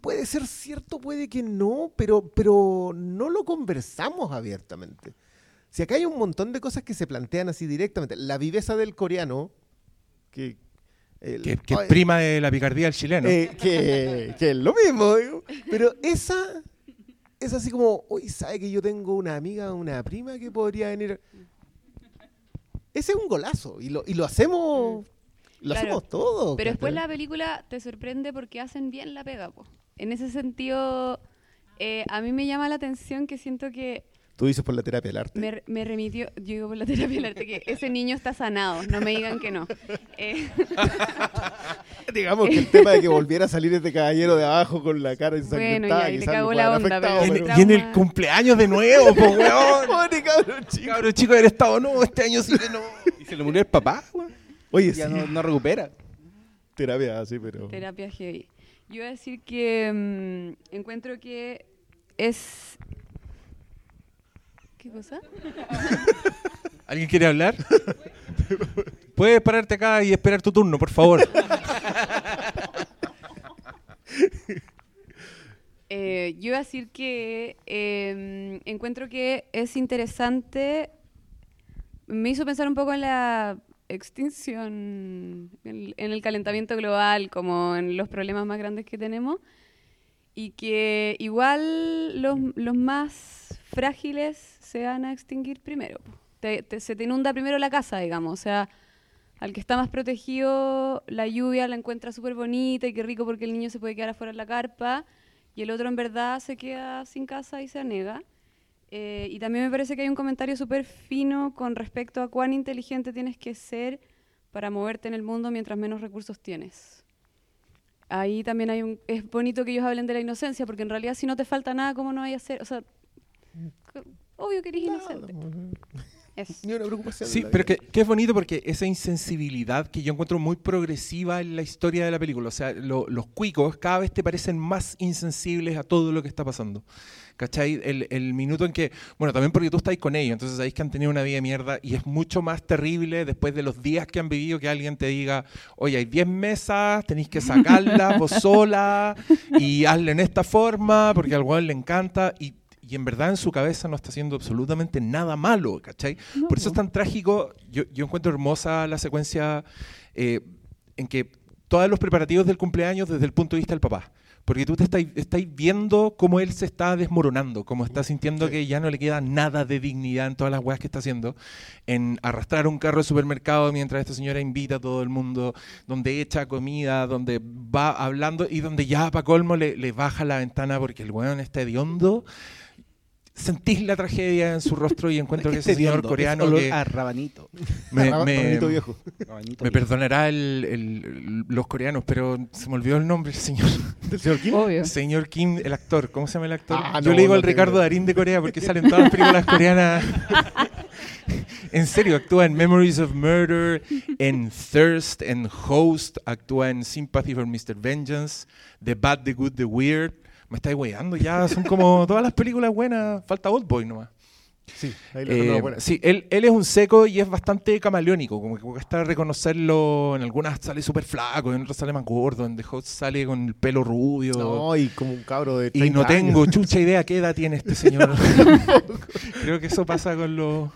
Puede ser cierto, puede que no, pero, pero no lo conversamos abiertamente. Si acá hay un montón de cosas que se plantean así directamente. La viveza del coreano, que El- Que, que es prima de la picardía del chileno. eh, que, que es lo mismo, digo. pero esa es así como, hoy sabe que yo tengo una amiga, una prima que podría venir. Ese es un golazo y lo, y lo hacemos, lo Claro. hacemos todo. Pero después la película te sorprende porque hacen bien la pega, po. En ese sentido, eh, a mí me llama la atención que siento que Tú dices por la terapia del arte. me, me remitió, yo digo por la terapia del arte, que ese niño está sanado, no me digan que no. Eh, Digamos que el tema de que volviera a salir este caballero de abajo con la cara Bueno, ensangrentada ya, y le cagó la onda, afectado, y, en, pero- pero- y en el cumpleaños de nuevo, po, weón. Pobre cabrón chico. Cabro chico del estado, no, este año sí que no. Y se le murió el papá, weón. Oye, Ya sí, no, no recupera. terapia así, pero... terapia heavy. Yo iba a decir que mm, encuentro que es... ¿Qué cosa? ¿Alguien quiere hablar? Puedes pararte acá y esperar tu turno, por favor. Eh, yo iba a decir que eh, encuentro que es interesante. Me hizo pensar un poco en la extinción, en, el calentamiento global, como en los problemas más grandes que tenemos. Y que igual los, más frágiles se van a extinguir primero. se te inunda primero la casa, digamos. O sea, al que está más protegido, la lluvia la encuentra súper bonita y qué rico porque el niño se puede quedar afuera en la carpa y el otro en verdad se queda sin casa y se anega. Eh, y también me parece que hay un comentario súper fino con respecto a cuán inteligente tienes que ser para moverte en el mundo mientras menos recursos tienes. Ahí también hay un... Es bonito que ellos hablen de la inocencia, porque en realidad si no te falta nada, ¿cómo no hay a hacer? O sea, obvio que eres inocente. Ni una preocupación. Sí, pero que, que es bonito porque esa insensibilidad que yo encuentro muy progresiva en la historia de la película. O sea, lo- los cuicos cada vez te parecen más insensibles a todo lo que está pasando. ¿Cachai? El, el minuto en que, bueno, también porque tú estás con ellos, entonces sabéis que han tenido una vida de mierda y es mucho más terrible después de los días que han vivido que alguien te diga, oye, hay 10 mesas, tenéis que sacarlas vos sola y hazle en esta forma porque al weón le encanta y, y en verdad en su cabeza no está haciendo absolutamente nada malo, ¿cachai? Por eso es tan trágico, yo, yo encuentro hermosa la secuencia eh, en que todos los preparativos del cumpleaños desde el punto de vista del papá. Porque tú te estáis, estáis viendo cómo él se está desmoronando, cómo está sintiendo que ya no le queda nada de dignidad en todas las weas que está haciendo, en arrastrar un carro de supermercado mientras esta señora invita a todo el mundo, donde echa comida, donde va hablando y donde ya para colmo le, le baja la ventana porque el weón está hediondo. Sentís la tragedia en su rostro y encuentro que ese señor coreano que a rabanito. me, Rab- me- Rabanito viejo. Rabanito me viejo. perdonará el- el- los coreanos, pero se me olvidó el nombre del señor. ¿Del señor Kim? Obvio. Señor Kim, el actor. ¿Cómo se llama el actor? Ah, Yo no, le digo no al Ricardo. Darín de Corea porque salen todas las películas coreanas. en serio, actúa en Memories of Murder, en Thirst, en Host, actúa en Sympathy for Mr. Vengeance, The Bad, The Good, The Weird. Me estáis weyando ya, son como todas las películas buenas, falta Old Boy nomás. Sí, ahí le Eh, sí, él, él es un seco y es bastante camaleónico, como que cuesta reconocerlo, en algunas sale súper flaco, en otras sale más gordo, en The Host sale con el pelo rubio. No, y como un cabro de y 30 no tengo años. chucha idea qué edad tiene este señor. Creo que eso pasa con los,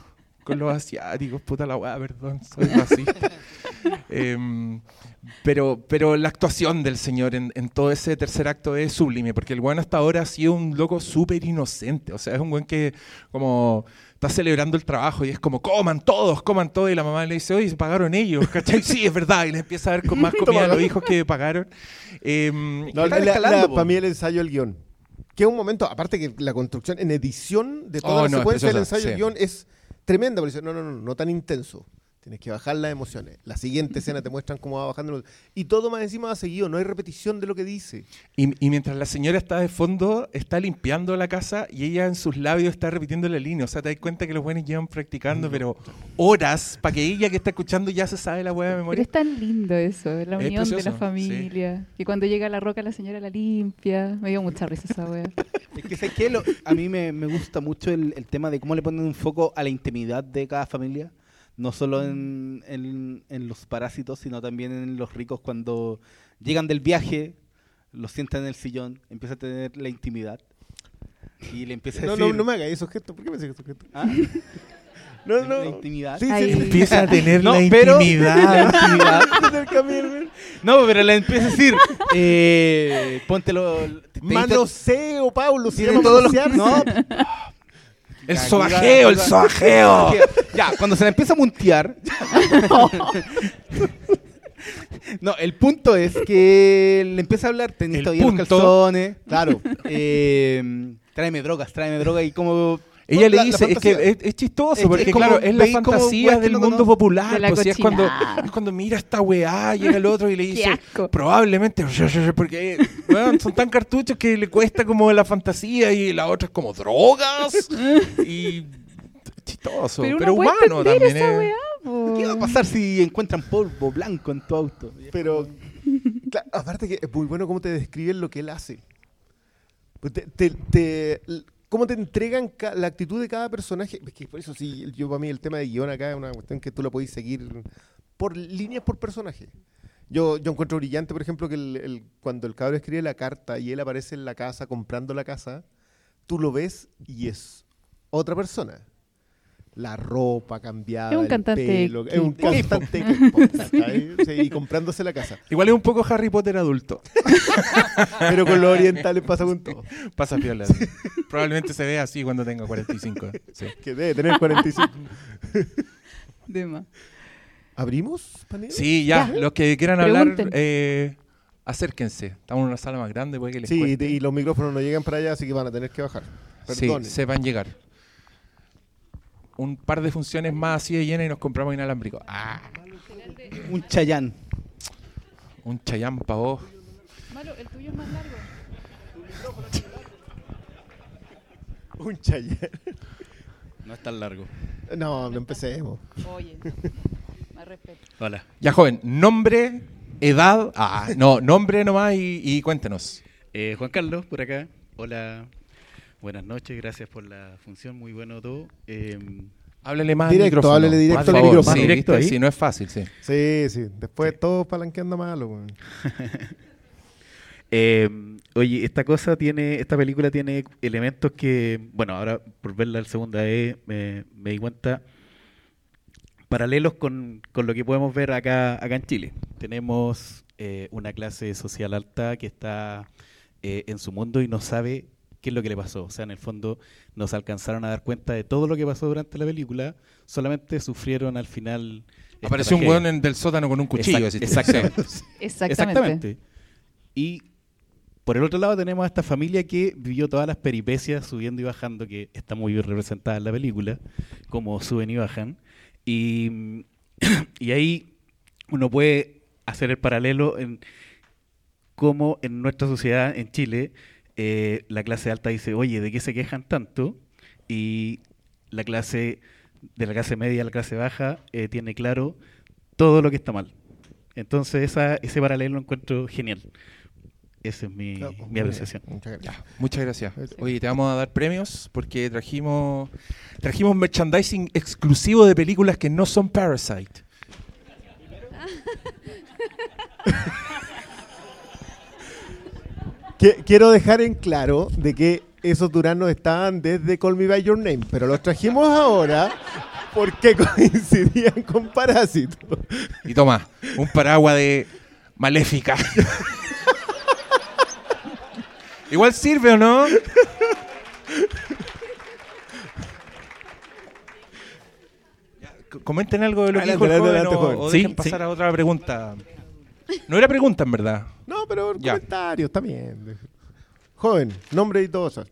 con los asiáticos, puta la weá, perdón, soy racista. Em, pero, pero la actuación del señor en, en todo ese tercer acto es sublime, porque el weón hasta ahora ha sido un loco súper inocente. O sea, es un weón que como está celebrando el trabajo y es como, coman todos, coman todos. Y la mamá le dice, oye, se pagaron ellos, ¿cachai? Sí, es verdad. Y le empieza a dar con más comida a los hijos que pagaron. Em, No, la- escalando, la- para mí el ensayo del guion. Que es un momento, aparte que la construcción en edición de toda Oh, la no, secuencia del ensayo sí. guion es tremenda. Porque dice, no, no, no, no tan intenso. Tienes que bajar las emociones. La siguiente escena te muestran cómo va bajando. Y todo más encima va seguido. No hay repetición de lo que dice. Y, y mientras la señora está de fondo, está limpiando la casa y ella en sus labios está repitiendo la línea. O sea, te das cuenta que los buenos llevan practicando, pero horas, para que ella que está escuchando ya se sabe la hueá de Pero memoria. es tan lindo eso, la Es unión de precioso, la familia. Y cuando llega la roca, la señora la limpia. Me dio mucha risa esa wea. Es que, ¿sabes qué? Lo- a mí me, me gusta mucho el, el tema de cómo le ponen un foco a la intimidad de cada familia. No solo en, en- en los parásitos, sino también en los ricos cuando llegan del viaje, los sientan en el sillón, empieza a tener la intimidad. Y le empieza a No, decir... no, no me hagas esos gestos. ¿Por qué me haces esos gestos? ¿Ah? No, no. La intimidad. Sí, sí, sí. Empieza a tener No, la pero- intimidad. Intimidad. No, pero le empieza a decir, eh, póntelo. te- te- Manoseo, Pablo. Los- manosearse. No, El sobajeo, el sobajeo. Ya, cuando se la empieza a muntear. no, el punto es que le empieza a hablar, tenés El todavía los calzones. Claro. eh, tráeme drogas, tráeme drogas y como. Ella le la- dice, es que es, es chistoso, Es- es porque como- claro, es la fantasía del mundo popular. De pues, es, cuando, es cuando mira esta weá, llega el otro y le dice, probablemente, porque son tan cartuchos que le cuesta como la fantasía y la otra es como drogas. y chistoso, Pero humano también. esa eh. weá. ¿Qué va a pasar si encuentran polvo blanco en tu auto? Pero, aparte que es muy bueno cómo te describen lo que él hace. Pues te- te- te- l- cómo te entregan la actitud de cada personaje. Es que por eso sí, yo para mí el tema de guion acá es una cuestión que tú la podés seguir por líneas por personaje. Yo, yo encuentro brillante, por ejemplo, que el- cuando el cabrón escribe la carta y él aparece en la casa comprando la casa, tú lo ves y es otra persona. La ropa cambiada, Es un el cantante pelo, es un cantante y comprándose la casa. Igual es un poco Harry Potter adulto. Pero con los orientales pasa con todo. Pasa piola. Probablemente se vea así cuando tenga 45. sí. Que debe tener 45. De más. ¿Abrimos, panel? Sí, ya, Ya. los que quieran hablar, eh, acérquense. Estamos en una sala más grande, puede que les Sí, cueste. y los micrófonos no llegan para allá, así que van a tener que bajar. Sí, Perdón. sepan llegar. Un par de funciones más así de llenas y nos compramos inalámbrico. Ah, Un chayán. un chayán pa' vos. Malo, el tuyo es más largo. Un Chayanne. No es tan largo. No, no empecemos. Oye, más respeto. Hola. Ya, joven, nombre, edad. Ah, no, nombre nomás y, y cuéntenos. Eh, Juan Carlos, por acá. Hola, buenas noches, gracias por la función, muy bueno todo. Eh, Háblele más Directo, al micrófono. háblele directo al micrófono. Sí, Directo ahí. Sí, no es fácil, sí. Sí, sí. Después todos palanqueando malo. eh, oye, esta cosa tiene, esta película tiene elementos que, bueno, ahora por verla la segunda vez me, me di cuenta paralelos con, con lo que podemos ver acá, acá en Chile. Tenemos eh, una clase social alta que está eh, en su mundo y no sabe qué es lo que le pasó. O sea, en el fondo nos alcanzaron a dar cuenta de todo lo que pasó durante la película, solamente sufrieron al final. Apareció un en- del sótano con un cuchillo. Exact- exactamente. Exactamente. Exactamente. Y por el otro lado tenemos a esta familia que vivió todas las peripecias subiendo y bajando, que está muy bien representada en la película, como suben y bajan. Y, y ahí uno puede hacer el paralelo en cómo en nuestra sociedad, en Chile, eh, la clase alta dice, oye, ¿de qué se quejan tanto? Y la clase, de la clase media a la clase baja, eh, tiene claro todo lo que está mal. Entonces esa, ese paralelo lo encuentro genial. Esa es mi, No, mi bien. apreciación. Muchas gracias. Ya, muchas gracias. Oye, te vamos a dar premios porque trajimos trajimos merchandising exclusivo de películas que no son Parasite. Qui- Quiero dejar en claro de que esos duranos estaban desde Call Me By Your Name, pero los trajimos ahora porque coincidían con Parásito. Y toma, un paraguas de Maléfica. Igual sirve, ¿o no? Comenten algo de lo que dijo el joven adelante, o, joven. o Sí, dejen sí. pasar a otra pregunta. No era pregunta, en verdad. No, pero Ya. comentarios también. Joven, nombre y todo eso.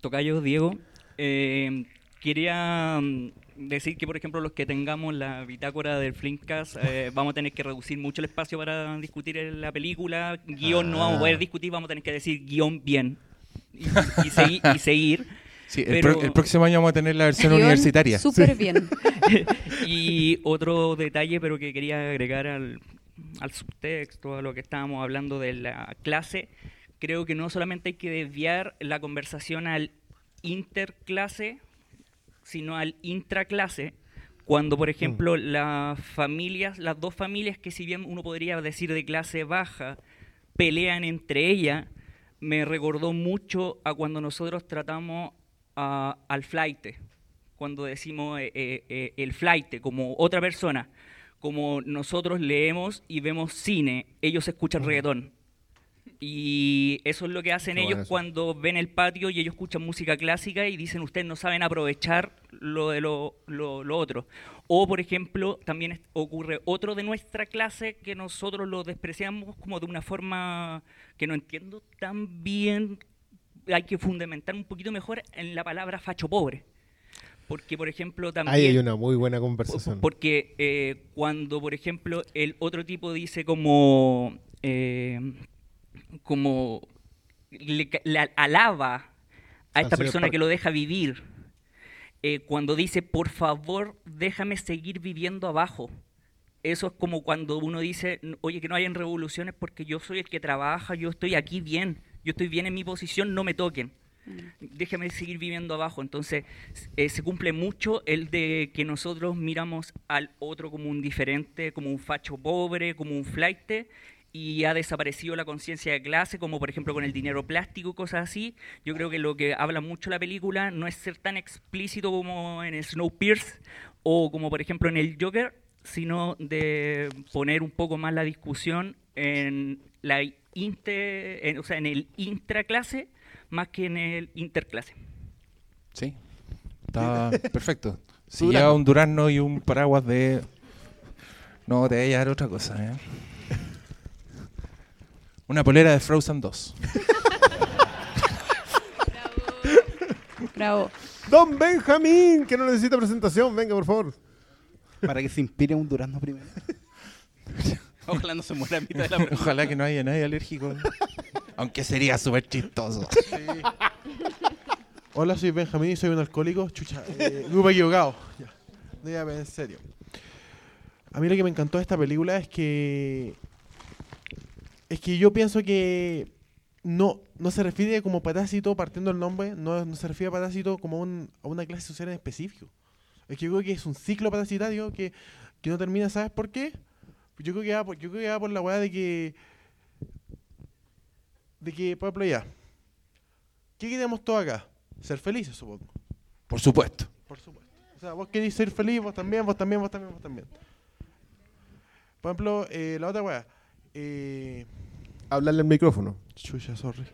Tocayo, Diego. Eh, quería mm, decir que, por ejemplo, los que tengamos la bitácora del Flimcast, eh, vamos a tener que reducir mucho el espacio para discutir en la película. Guión no vamos a poder discutir, vamos a tener que decir guion bien. Y, y segui- y seguir. Sí, el, Pero- pro- el próximo año vamos a tener la versión Guión universitaria. Súper bien. Y otro detalle, pero que quería agregar al, al subtexto, a lo que estábamos hablando de la clase, creo que no solamente hay que desviar la conversación al interclase, sino al intraclase, cuando, por ejemplo, las familias, las dos familias que si bien uno podría decir de clase baja, pelean entre ellas, me recordó mucho a cuando nosotros tratamos a- al flight cuando decimos eh, eh, eh, el flight, como otra persona. Como nosotros leemos y vemos cine, ellos escuchan reggaetón. Y eso es lo que hacen Qué ellos bueno cuando ven el patio y ellos escuchan música clásica y dicen ustedes no saben aprovechar lo de lo, lo- lo otro. O, por ejemplo, también ocurre otro de nuestra clase que nosotros lo despreciamos como de una forma que no entiendo tan bien. Hay que fundamentar un poquito mejor en la palabra facho pobre. Porque, por ejemplo, también... Ahí hay una muy buena conversación. Porque eh, cuando, por ejemplo, el otro tipo dice como, eh, como le, le alaba a esta persona que lo deja vivir, eh, cuando dice, por favor, déjame seguir viviendo abajo. Eso es como cuando uno dice, "N- oye, que no hayan revoluciones porque yo soy el que trabaja, yo estoy aquí bien, yo estoy bien en mi posición, no me toquen déjame seguir viviendo abajo. Entonces, eh, se cumple mucho el de que nosotros miramos al otro como un diferente, como un facho pobre, como un flight, y ha desaparecido la conciencia de clase, como por ejemplo con el dinero plástico cosas así. Yo creo que lo que habla mucho la película no es ser tan explícito como en Snowpiercer o como por ejemplo en el Joker, sino de poner un poco más la discusión en la inter, en- o sea, en el intraclase más que en el interclase. Sí. Está perfecto. Si Durazno. lleva un durazno y un paraguas de. No, te voy a dar otra cosa, ¿eh? Una polera de Frozen 2. Bravo. Don Benjamín, que no necesita presentación, venga, por favor. Para que se inspire un durazno primero. Ojalá no se muera a mitad de la. Ojalá que no haya nadie alérgico. Aunque sería súper chistoso. Hola, soy Benjamín y soy un alcohólico. Chucha, eh, grupo equivocado. Ya. No, ya, en serio. A mí lo que me encantó de esta película es que. Es que yo pienso que no, no se refiere como parásito, partiendo el nombre, no, no se refiere a parásito como un- a una clase social en específico. Es que yo creo que es un ciclo parasitario que, que no termina, ¿sabes por qué? Yo creo que va por, yo creo que va por la weá de que. De que, por ejemplo, ya. ¿Qué queremos todos acá? Ser felices, supongo. Por supuesto. Por supuesto. O sea, vos queréis ser feliz, vos también, vos también, vos también, vos también. Por ejemplo, eh, la otra weá. Eh, Hablarle al micrófono. chucha, sorry.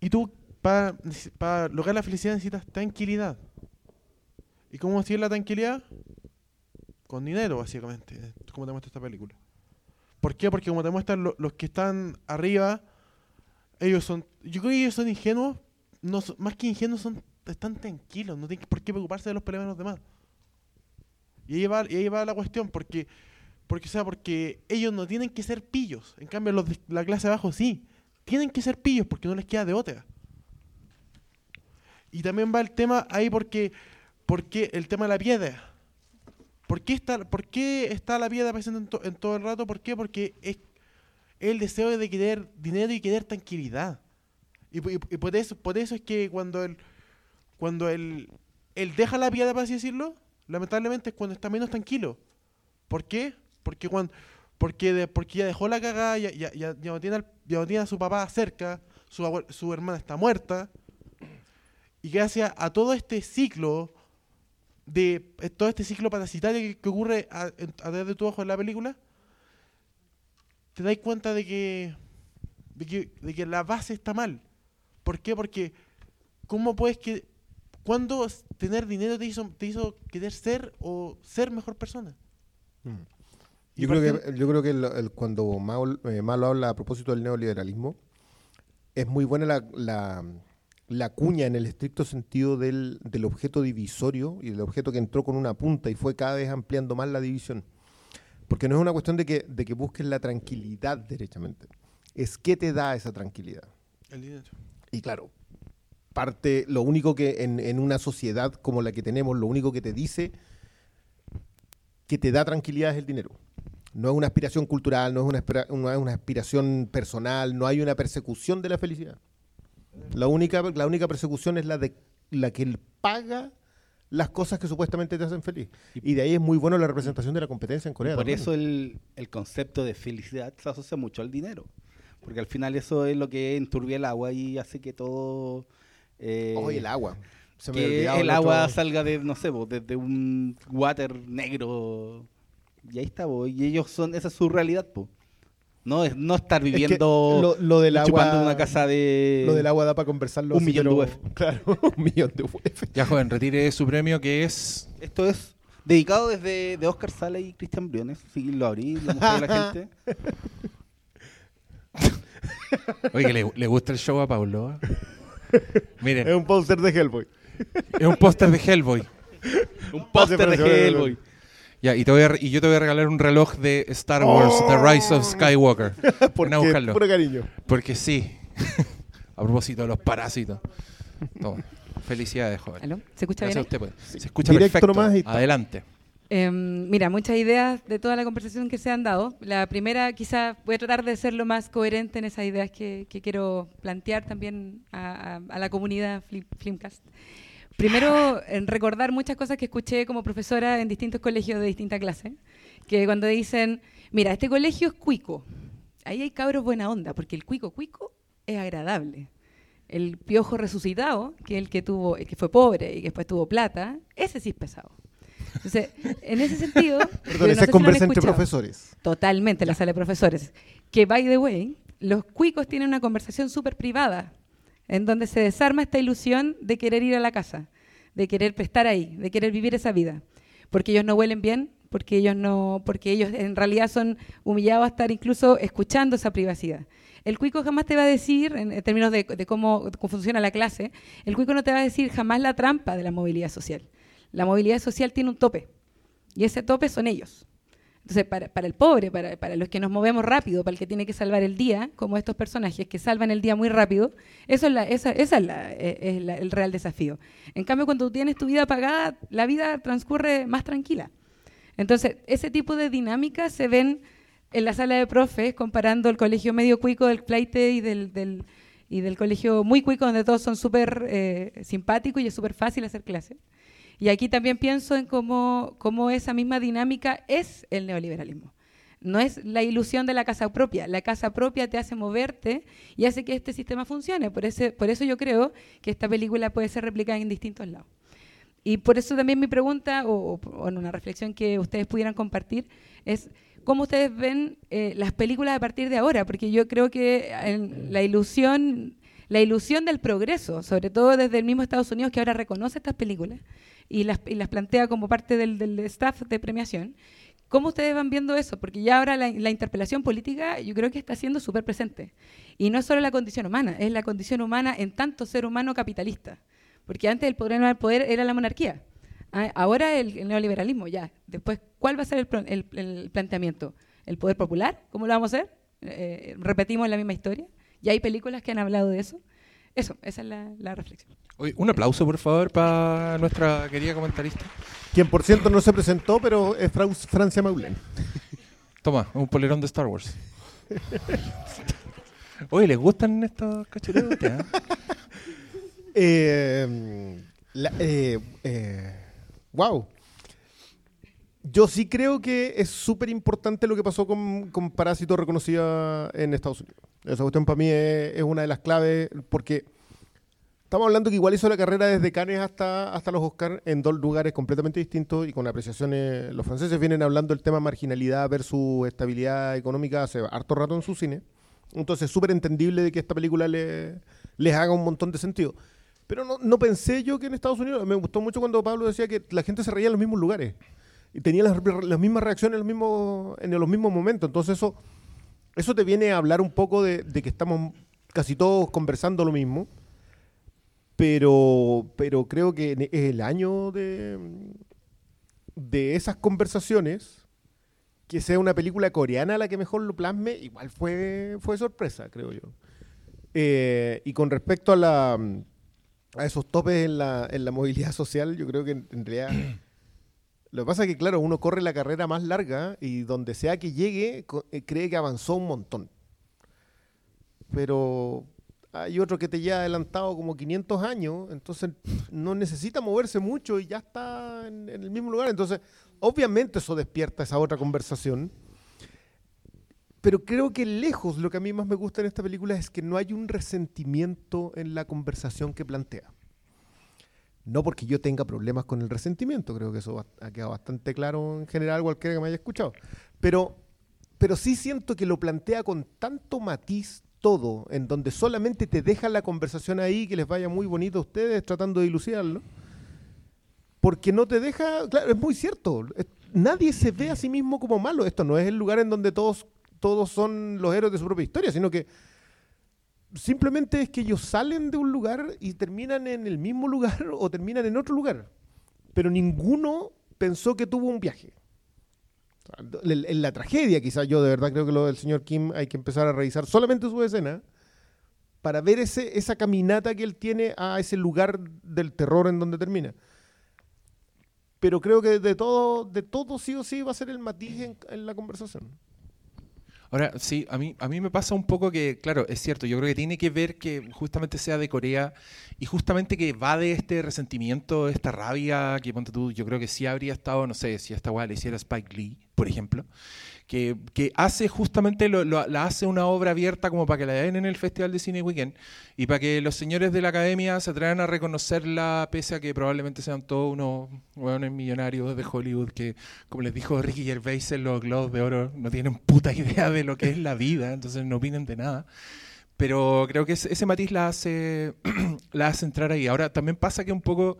Y tú, para lograr la felicidad necesitas tranquilidad. ¿Y cómo conseguir la tranquilidad? Con dinero, básicamente, como te muestra esta película. ¿Por qué? Porque como te muestran lo- los que están arriba, ellos son, yo creo que ellos son ingenuos, más que ingenuos son, están tranquilos, no tienen por qué preocuparse de los problemas de los demás. Y ahí va, y ahí va la cuestión, porque, porque, sea, porque ellos no tienen que ser pillos, en cambio los de la clase abajo sí, tienen que ser pillos porque no les queda de otra. Y también va el tema ahí porque, porque el tema de la piedra. ¿Por qué está, por qué está la piedra presente en, to- en todo el rato? ¿Por qué? Porque es el deseo de querer dinero y querer tranquilidad. Y, y- y por, eso, por eso es que cuando él, cuando él, él deja la piedra, por así decirlo, lamentablemente es cuando está menos tranquilo. ¿Por qué? Porque cuando porque, de- porque ya dejó la cagada, ya, ya, ya- ya no tiene al- ya no tiene a su papá cerca, su, su hermana está muerta. Y gracias a todo este ciclo de eh, todo este ciclo parasitario que, que ocurre a, través de tu ojo en la película, te das cuenta de que, de que de que la base está mal. ¿Por qué? Porque ¿cómo puedes que cuándo tener dinero te hizo te hizo querer ser o ser mejor persona? Y Yo creo que, yo creo que el- el- cuando Malo, eh, Malo habla a propósito del neoliberalismo, es muy buena la, la- la cuña en el estricto sentido del, del objeto divisorio y del objeto que entró con una punta y fue cada vez ampliando más la división. Porque no es una cuestión de que, de que busques la tranquilidad derechamente, es qué te da esa tranquilidad. El dinero. Y claro, parte, lo único que en, en una sociedad como la que tenemos, lo único que te dice que te da tranquilidad es el dinero. No es una aspiración cultural, no es una, no es una aspiración personal, no hay una persecución de la felicidad. La única, la única persecución es la de la que él paga las cosas que supuestamente te hacen feliz. Y de ahí es muy bueno la representación de la competencia en Corea. Por también. eso el, el concepto de felicidad se asocia mucho al dinero. Porque al final eso es lo que enturbia el agua y hace que todo... eh, Oye, el agua. Se me que el el agua otro- salga de, no sé, desde un water negro. Y ahí está, po, y ellos son, esa es su realidad, po. No, es no estar Es que viviendo lo, lo del chupando agua, en una casa de Lo del agua da para conversarlo. un así, millón de UF. Claro, un millón de UF. Ya, joven, retire su premio que es. Esto es dedicado desde de Oscar Sala y Cristian Briones. Si lo abrí, lo mostré a la gente. Oye, que le, le gusta el show a Paulo. ¿eh? Miren, Es un póster de Hellboy. es un póster de Hellboy. Un póster de Hellboy. Ya, y, te voy a y yo te voy a regalar un reloj de Star Wars, The Rise of Skywalker. Porque Ven a buscarlo. puro cariño. Porque sí. a propósito de los parásitos. Toma. Felicidades, joven. ¿Aló? ¿Se escucha Gracias bien? a usted, pues. Se escucha Directo perfecto. nomás y. Adelante. Eh, mira, muchas ideas de toda la conversación que se han dado. La primera, quizá voy a tratar de ser lo más coherente en esas ideas que, que quiero plantear también a, a- a la comunidad Flim- Flimcast. Primero, en recordar muchas cosas que escuché como profesora en distintos colegios de distinta clase, que cuando dicen, mira, este colegio es cuico, ahí hay cabros buena onda, porque el cuico cuico es agradable. El piojo resucitado, que el que tuvo, el que fue pobre y que después tuvo plata, ese sí es pesado. Entonces, en ese sentido, Perdón, pero no esa sé si entre profesores. Totalmente, la sala de profesores. Que, by the way, los cuicos tienen una conversación súper privada, en donde se desarma esta ilusión de querer ir a la casa, de querer estar ahí, de querer vivir esa vida. Porque ellos no huelen bien, porque ellos no, porque ellos en realidad son humillados a estar incluso escuchando esa privacidad. El cuico jamás te va a decir, en, términos de, cómo funciona la clase, el cuico no te va a decir jamás la trampa de la movilidad social. La movilidad social tiene un tope, y ese tope son ellos. Entonces, para, para el pobre, para, los que nos movemos rápido, para el que tiene que salvar el día, como estos personajes que salvan el día muy rápido, eso es, la, esa, esa eh, es la- el real desafío. En cambio, cuando tienes tu vida pagada, la vida transcurre más tranquila. Entonces, ese tipo de dinámicas se ven en la sala de profes, comparando el colegio medio cuico del Pleite y del, del- y del colegio muy cuico, donde todos son súper eh, simpáticos y es súper fácil hacer clase. Y aquí también pienso en cómo, cómo esa misma dinámica es el neoliberalismo. No es la ilusión de la casa propia. La casa propia te hace moverte y hace que este sistema funcione. Por, ese, por eso yo creo que esta película puede ser replicada en distintos lados. Y por eso también mi pregunta, o, o- una reflexión que ustedes pudieran compartir, es cómo ustedes ven eh, las películas a partir de ahora, porque yo creo que en la ilusión, la ilusión del progreso, sobre todo desde el mismo Estados Unidos que ahora reconoce estas películas y las, y las plantea como parte del, del staff de premiación, ¿cómo ustedes van viendo eso? Porque ya ahora la, la interpelación política yo creo que está siendo súper presente. Y no es solo la condición humana, es la condición humana en tanto ser humano capitalista. Porque antes el poder, el poder era la monarquía. Ah, Ahora el, el neoliberalismo, ya. Después, ¿cuál va a ser el, el- el planteamiento? ¿El poder popular? ¿Cómo lo vamos a hacer? Eh, ¿Repetimos la misma historia? ¿Ya hay películas que han hablado de eso? Eso, esa es la, la reflexión. Oye, un aplauso, por favor, para nuestra querida comentarista. Quien por cierto no se presentó, pero es Francia Maulen. Toma, un polerón de Star Wars. Oye, ¿les gustan estos cachureos? eh? Eh, la- eh, eh, wow. Yo sí creo que es súper importante lo que pasó con, con Parásito reconocida en Estados Unidos. Esa cuestión para mí es, una de las claves porque estamos hablando que igual hizo la carrera desde Cannes hasta, hasta los Oscars en dos lugares completamente distintos y con apreciaciones. Los franceses vienen hablando del tema marginalidad versus estabilidad económica hace harto rato en su cine. Entonces es súper entendible de que esta película le- les haga un montón de sentido. Pero no pensé yo que en Estados Unidos, me gustó mucho cuando Pablo decía que la gente se reía en los mismos lugares y tenía las, las mismas reacciones los mismos, en los mismos momentos. Entonces eso, eso te viene a hablar un poco de, que estamos casi todos conversando lo mismo, pero, pero creo que es el año de, de esas conversaciones, que sea una película coreana la que mejor lo plasme, igual fue, fue sorpresa, creo yo. Eh, y con respecto a la a esos topes en la, en la movilidad social, yo creo que en, en realidad lo que pasa es que, claro, uno corre la carrera más larga y donde sea que llegue, eh, cree que avanzó un montón. Pero hay otro que te lleva adelantado como 500 años, entonces no necesita moverse mucho y ya está en el mismo lugar. Entonces, obviamente eso despierta esa otra conversación. Pero creo que lejos lo que a mí más me gusta en esta película es que no hay un resentimiento en la conversación que plantea. No porque yo tenga problemas con el resentimiento, creo que eso ha quedado bastante claro en general, cualquiera que me haya escuchado. Pero, pero sí siento que lo plantea con tanto matiz todo, en donde solamente te dejan la conversación ahí, que les vaya muy bonito a ustedes tratando de dilucidarlo. Porque no te deja, claro, es muy cierto, nadie se ve a sí mismo como malo. Esto no es el lugar en donde todos, todos son los héroes de su propia historia, sino que simplemente es que ellos salen de un lugar y terminan en el mismo lugar o terminan en otro lugar. Pero ninguno pensó que tuvo un viaje. En la tragedia, quizás yo de verdad creo que lo del señor Kim hay que empezar a revisar solamente su escena para ver ese, esa caminata que él tiene a ese lugar del terror en donde termina. Pero creo que de todo, de todo sí o sí va a ser el matiz en la conversación. Ahora, sí, a mí, a mí me pasa un poco que, claro, es cierto, yo creo que tiene que ver que justamente sea de Corea y justamente que va de este resentimiento, esta rabia, que ponte tú, yo creo que sí habría estado, no sé, si esta weá le hiciera Spike Lee, por ejemplo, que, que hace justamente, lo, lo- la hace una obra abierta como para que la den en el Festival de Cine Weekend y para que los señores de la academia se atrevan a reconocerla, pese a que probablemente sean todos unos hueones millonarios de Hollywood que, como les dijo Ricky Gervais en los Globos de Oro, no tienen puta idea de lo que es la vida, entonces no opinen de nada. Pero creo que ese, ese matiz la hace, la hace entrar ahí. Ahora, también pasa que un poco,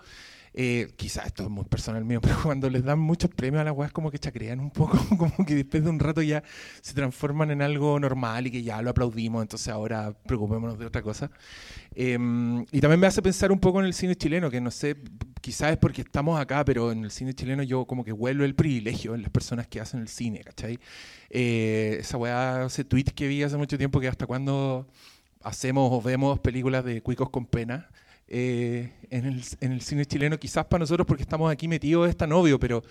eh, quizás esto es muy personal mío, pero cuando les dan muchos premios a las weas, como que chacrean un poco, como que después de un rato ya se transforman en algo normal y que ya lo aplaudimos, entonces ahora preocupémonos de otra cosa. Em, y también me hace pensar un poco en el cine chileno, que no sé, quizás es porque estamos acá, pero en el cine chileno yo como que vuelvo el privilegio en las personas que hacen el cine, ¿cachai? Eh, esa weá, ese tweet que vi hace mucho tiempo que hasta cuando hacemos o vemos películas de cuicos con pena eh, en, el, en el cine chileno, quizás para nosotros porque estamos aquí metidos es tan obvio, pero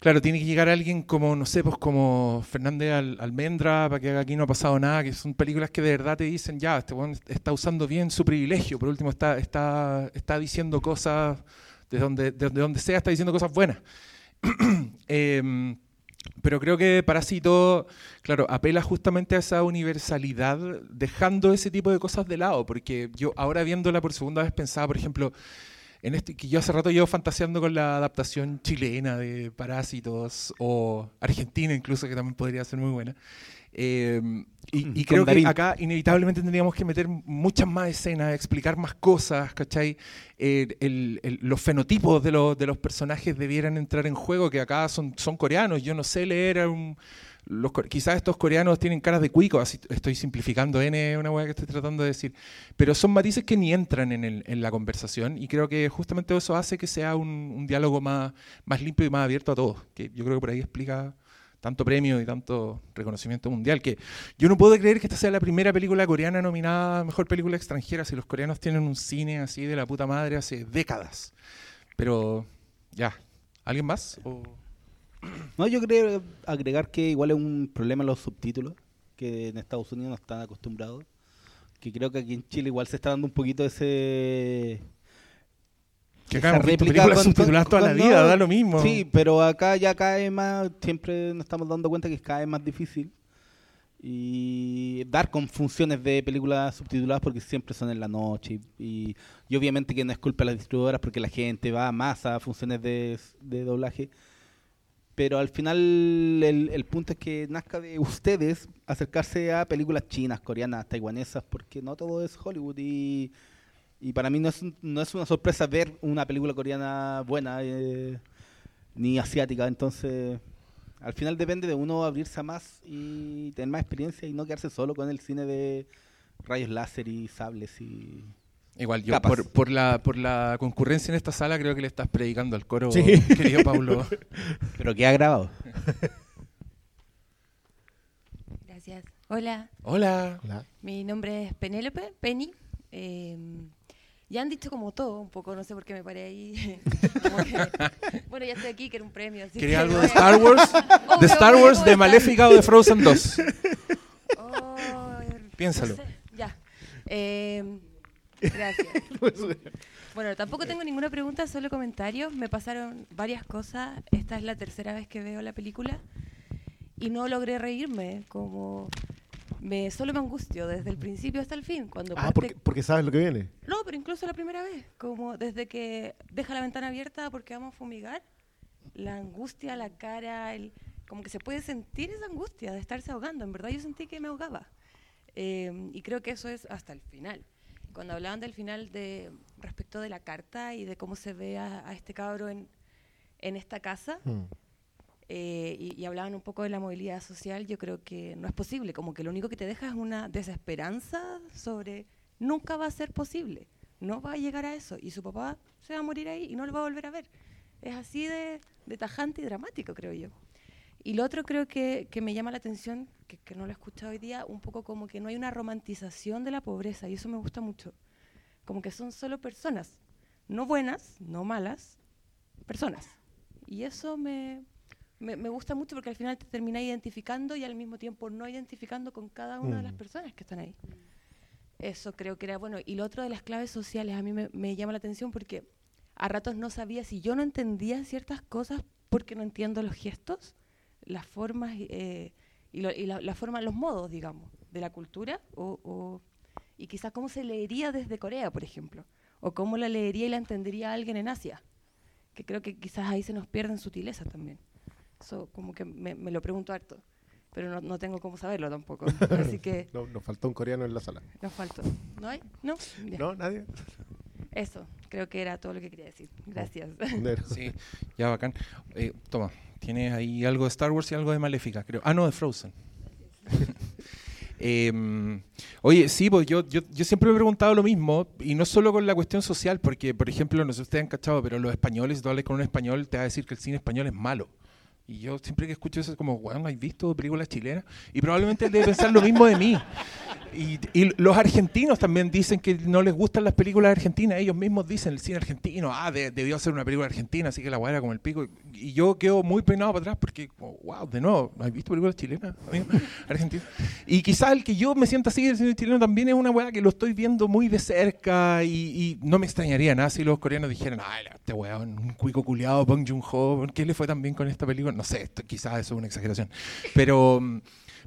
claro, tiene que llegar alguien como, no sé, pues como Fernández Al- Almendra para que aquí no ha pasado nada, que son películas que de verdad te dicen, ya, este weón está usando bien su privilegio, por último está, está, está diciendo cosas, de donde, de donde sea está diciendo cosas buenas. Em, pero creo que Parásito, claro, apela justamente a esa universalidad, dejando ese tipo de cosas de lado, porque yo ahora viéndola por segunda vez pensaba, por ejemplo, en este que yo hace rato llevo fantaseando con la adaptación chilena de Parásitos o argentina incluso, que también podría ser muy buena. Eh, y, y creo que Darín. acá inevitablemente tendríamos que meter muchas más escenas, explicar más cosas, ¿cachai? Eh, el- el- los fenotipos de los, de los personajes debieran entrar en juego, que acá son, son coreanos. Yo no sé leer un- los, quizás estos coreanos tienen caras de cuico, así estoy simplificando N, una hueá que estoy tratando de decir, pero son matices que ni entran en, el- en la conversación y creo que justamente eso hace que sea un, un diálogo más, más limpio y más abierto a todos, que yo creo que por ahí explica tanto premio y tanto reconocimiento mundial, que yo no puedo creer que esta sea la primera película coreana nominada a Mejor Película Extranjera, si los coreanos tienen un cine así de la puta madre hace décadas. Pero ya, ¿alguien más? O- No, yo creo agregar que igual es un problema los subtítulos, que en Estados Unidos no están acostumbrados. Que creo que aquí en Chile igual se está dando un poquito ese. Que acá réplica películas subtituladas con- toda la con- vida, no, da lo mismo. Sí, pero acá ya cae más, siempre nos estamos dando cuenta que es cada vez más difícil. Y dar con funciones de películas subtituladas porque siempre son en la noche. Y, y obviamente que no es culpa de las distribuidoras porque la gente va más a funciones de, de doblaje. Pero al final el, el punto es que nazca de ustedes acercarse a películas chinas, coreanas, taiwanesas, porque no todo es Hollywood. Y, y para mí no es, un- no es una sorpresa ver una película coreana buena eh, ni asiática. Entonces, al final depende de uno abrirse a más y tener más experiencia y no quedarse solo con el cine de rayos láser y sables y... Igual, yo por, por la, por la concurrencia en esta sala creo que le estás predicando al coro, Sí. querido Pablo. Pero que ha grabado. Gracias. Hola. Hola. Mi nombre es Penélope, Penny. Eh, ya han dicho como todo, un poco, no sé por qué me paré ahí. Que- bueno, ya estoy aquí, que era un premio. así ¿Quería que algo de Star Wars? ¿De Star Wars, ¿cómo de? Maléfica o de Frozen 2? Oh, Piénsalo. no sé, Ya. Eh, gracias. Bueno, tampoco tengo ninguna pregunta, solo comentarios. Me pasaron varias cosas. Esta es la tercera vez que veo la película y no logré reírme. Como me solo me angustio desde el principio hasta el fin. Cuando Ah, parte- porque, porque sabes lo que viene. No, pero incluso la primera vez, como desde que deja la ventana abierta porque vamos a fumigar, la angustia, la cara, el, como que se puede sentir esa angustia de estarse ahogando. En verdad yo sentí que me ahogaba. Eh, y creo que eso es hasta el final. Cuando hablaban del final de respecto de la carta y de cómo se ve a, a este cabro en, en esta casa, eh, y, y hablaban un poco de la movilidad social, yo creo que no es posible, como que lo único que te deja es una desesperanza sobre nunca va a ser posible, no va a llegar a eso, y su papá se va a morir ahí y no lo va a volver a ver. Es así de, de tajante y dramático, creo yo. Y lo otro creo que, que me llama la atención, que, que no lo he escuchado hoy día, un poco como que no hay una romantización de la pobreza, y eso me gusta mucho. Como que son solo personas, no buenas, no malas, personas. Y eso me, me, me gusta mucho porque al final te termina identificando y al mismo tiempo no identificando con cada una de las Mm. personas que están ahí. Eso creo que era bueno. Y lo otro de las claves sociales a mí me, me llama la atención porque a ratos no sabía si yo no entendía ciertas cosas porque no entiendo los gestos, las formas eh, y, lo- y la, la forma, los modos, digamos, de la cultura o, o- y quizás cómo se leería desde Corea, por ejemplo, o cómo la leería y la entendería alguien en Asia, que creo que quizás ahí se nos pierden sutilezas también. Eso como que me, me lo pregunto harto, pero no, no tengo cómo saberlo tampoco. Así que No, nos faltó un coreano en la sala. nos faltó. ¿No hay? ¿No? Ya. ¿No? ¿Nadie? Eso, creo que era todo lo que quería decir. Gracias. Sí, ya bacán. Eh, toma, tienes ahí algo de Star Wars y algo de Maléfica, creo. Ah, no, de Frozen. Em, oye, sí, pues yo, yo, yo siempre me he preguntado lo mismo, y no solo con la cuestión social, porque, por ejemplo, no sé si ustedes han cachado, pero los españoles, si tú hablas con un español, te va a decir que el cine español es malo. Y yo siempre que escucho eso es como, weón, ¿has visto películas chilenas? Y probablemente él debe pensar lo mismo de mí. Y, y los argentinos también dicen que no les gustan las películas argentinas. Ellos mismos dicen el cine argentino, ah, de- debió ser una película argentina, así que la weá era como el pico. Y yo quedo muy peinado para atrás porque, oh, wow, de nuevo, ¿has visto películas chilenas? amigo? Argentinas. Y quizás el que yo me sienta así del cine chileno también es una weá que lo estoy viendo muy de cerca y, y no me extrañaría nada si los coreanos dijeran, ay, este weón, un cuico culiado, Bong Joon-ho, ¿qué le fue tan bien con esta película? No sé, esto, quizás eso es una exageración. Pero...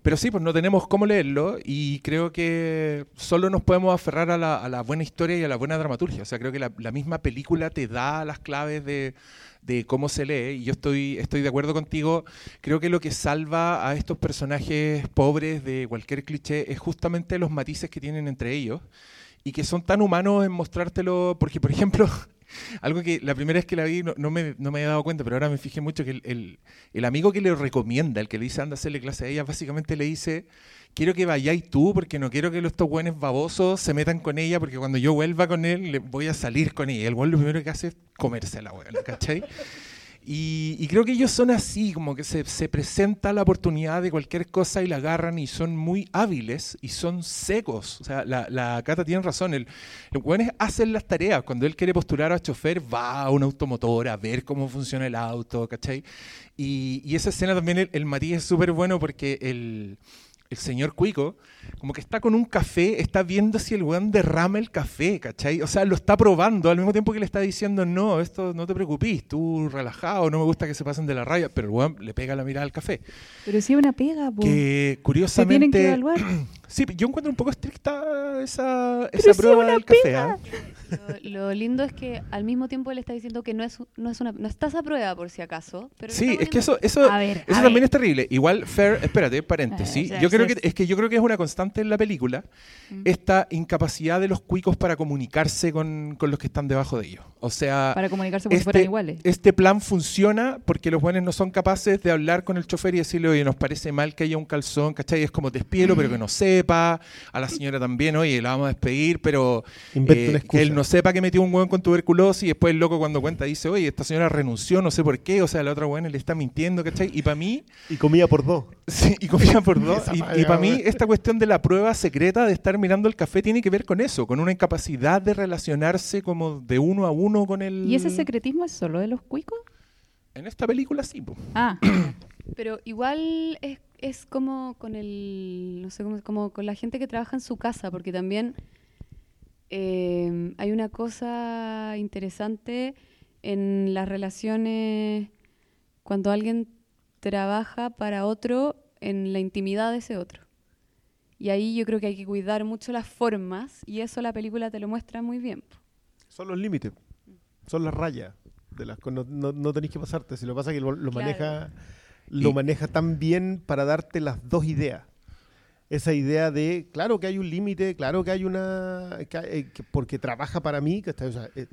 pero sí, pues no tenemos cómo leerlo y creo que solo nos podemos aferrar a la, buena historia y a la buena dramaturgia. O sea, creo que la, misma película te da las claves de, de cómo se lee y yo estoy, estoy de acuerdo contigo. Creo que lo que salva a estos personajes pobres de cualquier cliché es justamente los matices que tienen entre ellos y que son tan humanos en mostrártelo, porque por ejemplo... Algo que la primera vez que la vi no, me, no me había dado cuenta, pero ahora me fijé mucho que el, el- amigo que le recomienda, el que le dice anda a hacerle clase a ella, básicamente le dice, quiero que vayáis tú porque no quiero que estos buenos babosos se metan con ella porque cuando yo vuelva con él le voy a salir con ella. El buen lo primero que hace es comerse la weón, ¿cachai? Y, y creo que ellos son así, como que se, se presenta la oportunidad de cualquier cosa y la agarran y son muy hábiles y son secos. O sea, la, la Cata tiene razón. El, los buenos hacen las tareas. Cuando él quiere postular a chofer, va a una automotora a ver cómo funciona el auto, ¿cachai? Y, y esa escena también, el, el matiz es súper bueno porque el, el señor Cuico, como que está con un café, está viendo si el weón derrama el café, ¿cachai? O sea, lo está probando al mismo tiempo que le está diciendo, no, esto no te preocupes, tú relajado, no me gusta que se pasen de la raya, pero el weón le pega la mirada al café. Pero sí una pega, po. Que Se tienen curiosamente... que evaluar. sí, yo encuentro un poco estricta esa, esa sí prueba una del café. pega. Lo, lo lindo es que al mismo tiempo él está diciendo que no es, no es una no estás a prueba por si acaso. Pero Sí, es que eso, eso, A ver, eso a también ver. es terrible. Igual, Fair, espérate, paréntesis. Ah, yo creo que es que yo creo que es una constante en la película Mm. esta incapacidad de los cuicos para comunicarse con, con los que están debajo de ellos. O sea, Para comunicarse como si fueran iguales. este plan funciona porque los buenos no son capaces de hablar con el chofer y decirle, oye, nos parece mal que haya un calzón, ¿cachai? Es como despídelo, pero que no sepa. A la señora también, oye, la vamos a despedir, pero eh, una excusa. que él no sepa que metió un hueón con tuberculosis y después el loco cuando cuenta dice, oye, esta señora renunció, no sé por qué, o sea, la otra buena le está mintiendo, ¿cachai? Y para mí... Y comía por dos. Sí, y comía por dos. Y para mí esta cuestión de la prueba secreta de estar mirando el café tiene que ver con eso, con una incapacidad de relacionarse como de uno a uno con el... ¿Y ese secretismo es solo de los cuicos? En esta película sí. po. Ah, Pero igual es, es como con el, no sé, cómo, como con la gente que trabaja en su casa, porque también eh, hay una cosa interesante en las relaciones cuando alguien trabaja para otro en la intimidad de ese otro. Y ahí yo creo que hay que cuidar mucho las formas y eso la película te lo muestra muy bien. Son los límites, son las rayas. De las, no, no, no tenéis que pasarte. Si lo pasa es que lo, lo Claro. maneja lo Y- maneja tan bien para darte las dos ideas. Esa idea de, claro que hay un límite, claro que hay una... que hay- eh, que porque trabaja para mí, que está, o sea, eh,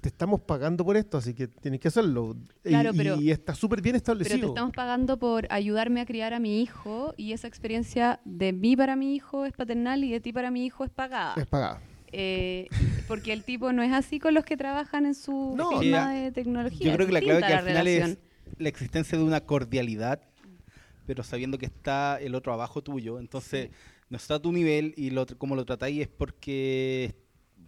te estamos pagando por esto, así que tienes que hacerlo. Y- Claro, y, pero- y está súper bien Pero establecido. te estamos pagando por ayudarme a criar a mi hijo y esa experiencia de mí para mi hijo es paternal y de ti para mi hijo es pagada. Es pagada. Eh, porque el tipo no es así con los que trabajan en su No, firma ya. de tecnología. Yo creo que la es clave que al la final relación. es la existencia de una cordialidad, pero sabiendo que está el otro abajo tuyo. Entonces, no está a tu nivel y lo, como lo tratáis es porque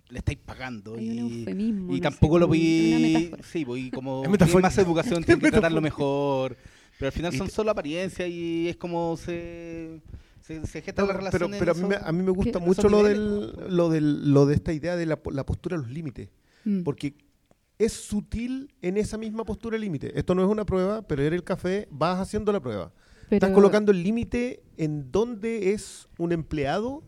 le estáis pagando. Hay un y eufemismo, y no tampoco sé, lo vi. Sí, pues, y como Es tiene más educación, tiene que tratarlo mejor. Pero al final son solo apariencias y es como se, se, se gesta No, la pero, relación. pero a, mí me, a mí me gusta mucho lo del, pues. lo del lo de esta idea de la, po- la postura a los límites. Mm. Porque es sutil en esa misma postura límite. Esto no es una prueba, pero era el café, vas haciendo la prueba. Estás Pero- colocando el límite en donde es un empleado,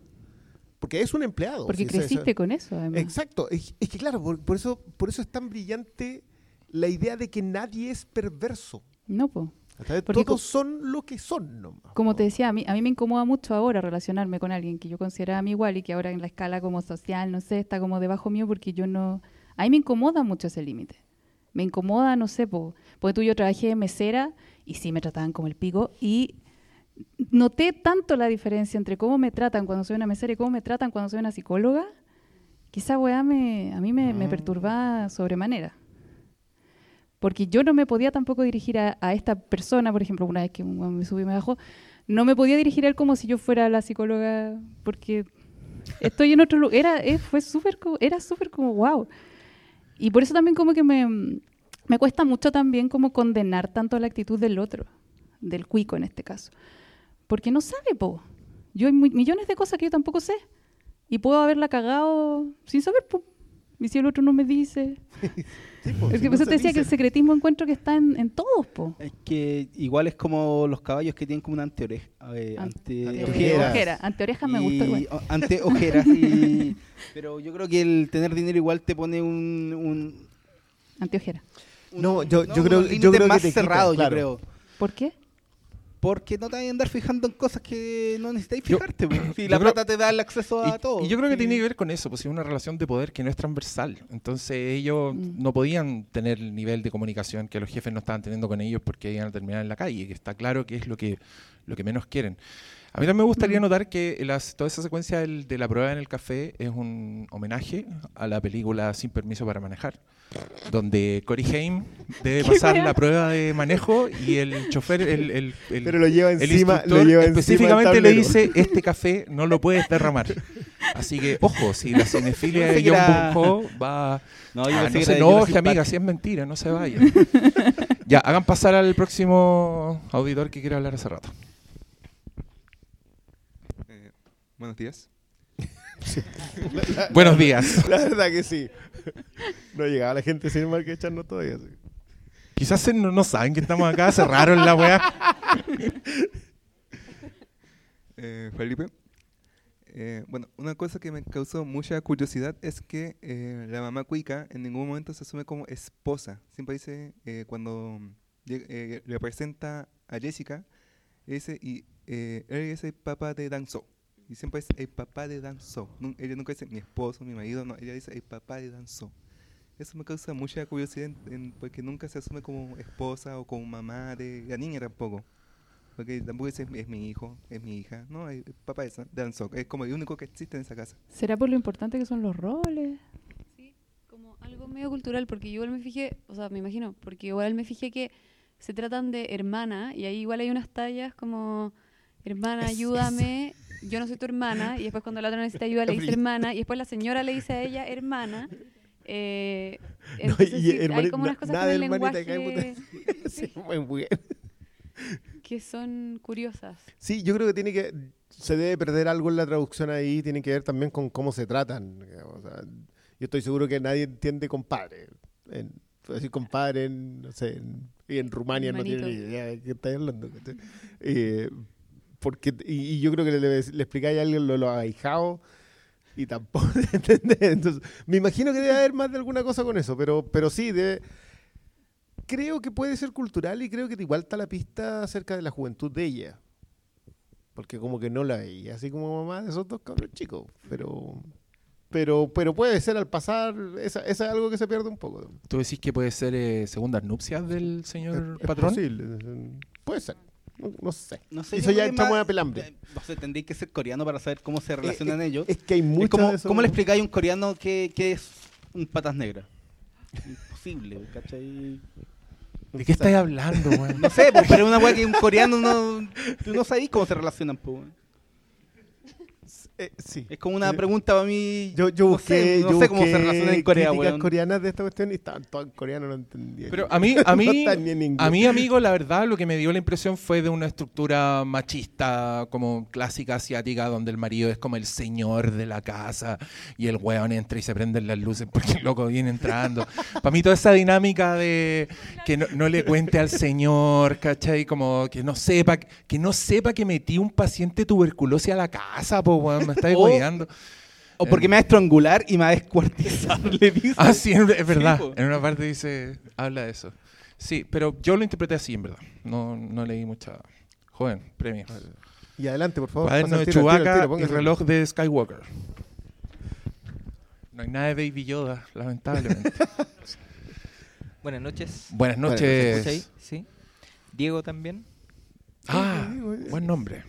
porque es un empleado. Porque esa- creciste con eso, además. Exacto. Es, es que claro, por, por eso, por eso es tan brillante la idea de que nadie es perverso. No, po. Porque Todos son lo que son nomás. Como te decía, a mí, a mí me incomoda mucho ahora relacionarme con alguien que yo consideraba mí igual y que ahora en la escala como social, no sé, está como debajo mío porque yo no... A mí me incomoda mucho ese límite. Me incomoda, no sé, po, porque tú y yo trabajé de mesera y sí me trataban como el pico y noté tanto la diferencia entre cómo me tratan cuando soy una mesera y cómo me tratan cuando soy una psicóloga que esa weá me, a mí me, me perturbaba sobremanera. Porque yo no me podía tampoco dirigir a, a esta persona, por ejemplo, una vez que me subió y me bajó, no me podía dirigir a él como si yo fuera la psicóloga, porque estoy en otro lugar. Era, eh, fue súper, era súper como wow. Y por eso también como que me, me cuesta mucho también como condenar tanto la actitud del otro, del cuico en este caso. Porque no sabe, po. Yo hay mu- millones de cosas que yo tampoco sé. Y puedo haberla cagado sin saber, po. Y si el otro no me dice. po, es si que no por eso se te decía que el secretismo encuentro que está en, en todos, po. Es que igual es como los caballos que tienen como una anteoreja. eh, An- ante ante- ojeras. ojera. Anteorejas me gustó igual. O- Ante ojeras. y- pero yo creo que el tener dinero igual te pone un. un Anteojera. No, yo, yo creo, yo creo más que te quita, cerrados, claro. yo creo. ¿Por qué? Porque no te vas a andar fijando en cosas que no necesitáis fijarte. pues. Si yo la creo- plata te da el acceso a Y, todo. y yo creo que Sí. tiene que ver con eso, pues es una relación de poder que no es transversal. Entonces ellos Mm. no podían tener el nivel de comunicación que los jefes no estaban teniendo con ellos porque iban a terminar en la calle, que está claro que es lo que, lo que menos quieren. A mí también me gustaría Mm. notar que las- toda esa secuencia del- de la prueba en el café es un homenaje a la película Sin Permiso para Manejar, donde Cory Haim debe ¿Qué pasar la prueba de manejo y el chofer, el, el- el- Pero lo lleva el encima, lo lleva específicamente le dice, este café no lo puedes derramar. Así que, ojo, si la cinefilia de John era- Bunko va... No, yo Ah, no que se enoje, amiga, si es mentira, no se vaya. ya, hagan pasar al próximo auditor que quiere hablar hace rato. Eh, buenos días. Buenos días. La verdad que sí. No llegaba la gente sin mal que echarnos todavía. sí. Quizás se- no, no saben que estamos acá, cerraron la weá. Eh, Felipe. Eh, bueno, una cosa que me causó mucha curiosidad es que eh, la mamá cuica en ningún momento se asume como esposa. Siempre dice, eh, cuando lleg- eh, le presenta a Jessica, dice, y eh, él es el papá de Danzo. Y siempre dice el papá de Danzo. Nun- ella nunca dice mi esposo, mi marido, no, ella dice el papá de Danzo. Eso me causa mucha curiosidad en- en- porque nunca se asume como esposa o como mamá de la niña tampoco. Porque tampoco dice es mi, es mi hijo, es mi hija. No, el papá es Danzo. Es como el único que existe en esa casa. ¿Será por lo importante que son los roles? como algo medio cultural, porque yo igual me fijé, o sea, me imagino, porque igual me fijé que se tratan de hermana, y ahí igual hay unas tallas como, hermana, ayúdame, yo no soy tu hermana, y después cuando la otra necesita ayuda le dice hermana, y después la señora le dice a ella hermana. Eh, No, entonces y sí, hay como unas na- cosas nada con el lenguaje puta. Sí, muy bien. que son curiosas. Sí, yo creo que tiene que se debe perder algo en la traducción ahí, tiene que ver también con cómo se tratan. o sea, yo estoy seguro que nadie entiende compadre. En, decir compadre en, no sé, en, y en Rumania no tiene ni idea de qué está hablando. Eh, porque y, y yo creo que le, le, le explicáis a alguien lo, lo ahijado y tampoco me imagino que debe haber más de alguna cosa con eso, pero, pero sí, debe- creo que puede ser cultural y creo que igual está la pista acerca de la juventud de ella. Porque como que no la veía, así como mamá de esos dos cabros chicos. Pero, pero, pero puede ser al pasar, esa, esa es algo que se pierde un poco. ¿Tú decís que puede ser eh, segundas nupcias del señor Es patrón? posible, puede ser. No, no sé. No eso ya creo que entramos más- a pelambre. eh, No sé, tendréis que ser coreano para saber cómo se relacionan es- ellos. es que hay de esos- ¿Cómo le explicáis a un coreano que, que es un patas negras? Imposible, ¿cachai? ¿De qué estáis hablando, weón? No sé, pues, pero es una weá que un coreano no. Tú no sabéis cómo se relacionan, pues. Eh, sí. Es como una pregunta para mí. Yo, yo no busqué, sé, no yo sé cómo se relacionan en Corea, weón. coreanas de esta cuestión y estaban todas en coreano, no entendía. Pero a mí, a No mí, inglés. a mí, amigo, la verdad, lo que me dio la impresión fue de una estructura machista, como clásica asiática, donde el marido es como el señor de la casa y el weón entra y se prenden las luces porque el loco viene entrando. Para mí toda esa dinámica de que no, no le cuente al señor, ¿cachai? Como que no sepa, que no sepa que metí un paciente tuberculosis a la casa, po, weón, me estáis O- hueveando. O porque me va a estrangular y me va a descuartizar, le dice. Ah, sí, es verdad. Sí, en una parte dice, habla de eso. Sí, pero yo lo interpreté así, en verdad. No, no leí mucha. Joven, premio. Y adelante, por favor. Cuaderno de Chewbacca y reloj de Skywalker. No hay nada de Baby Yoda, lamentablemente. Buenas noches. Buenas ¿Se noches. ahí? Sí. Diego también. Ah, buen nombre.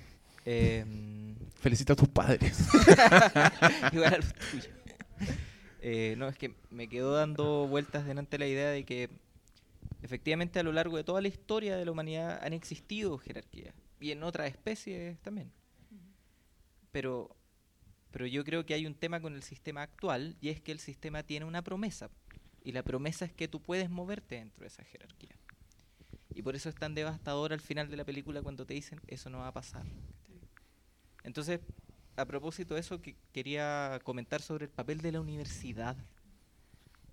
Eh, Felicita a tus padres. Igual a los. Eh, no, es que me quedó dando vueltas delante la idea de que efectivamente a lo largo de toda la historia de la humanidad han existido jerarquías y en otras especies también. Pero, pero yo creo que hay un tema con el sistema actual y es que el sistema tiene una promesa y la promesa es que tú puedes moverte dentro de esa jerarquía. Y por eso es tan devastador al final de la película cuando te dicen eso no va a pasar. Entonces, a propósito de eso, que quería comentar sobre el papel de la universidad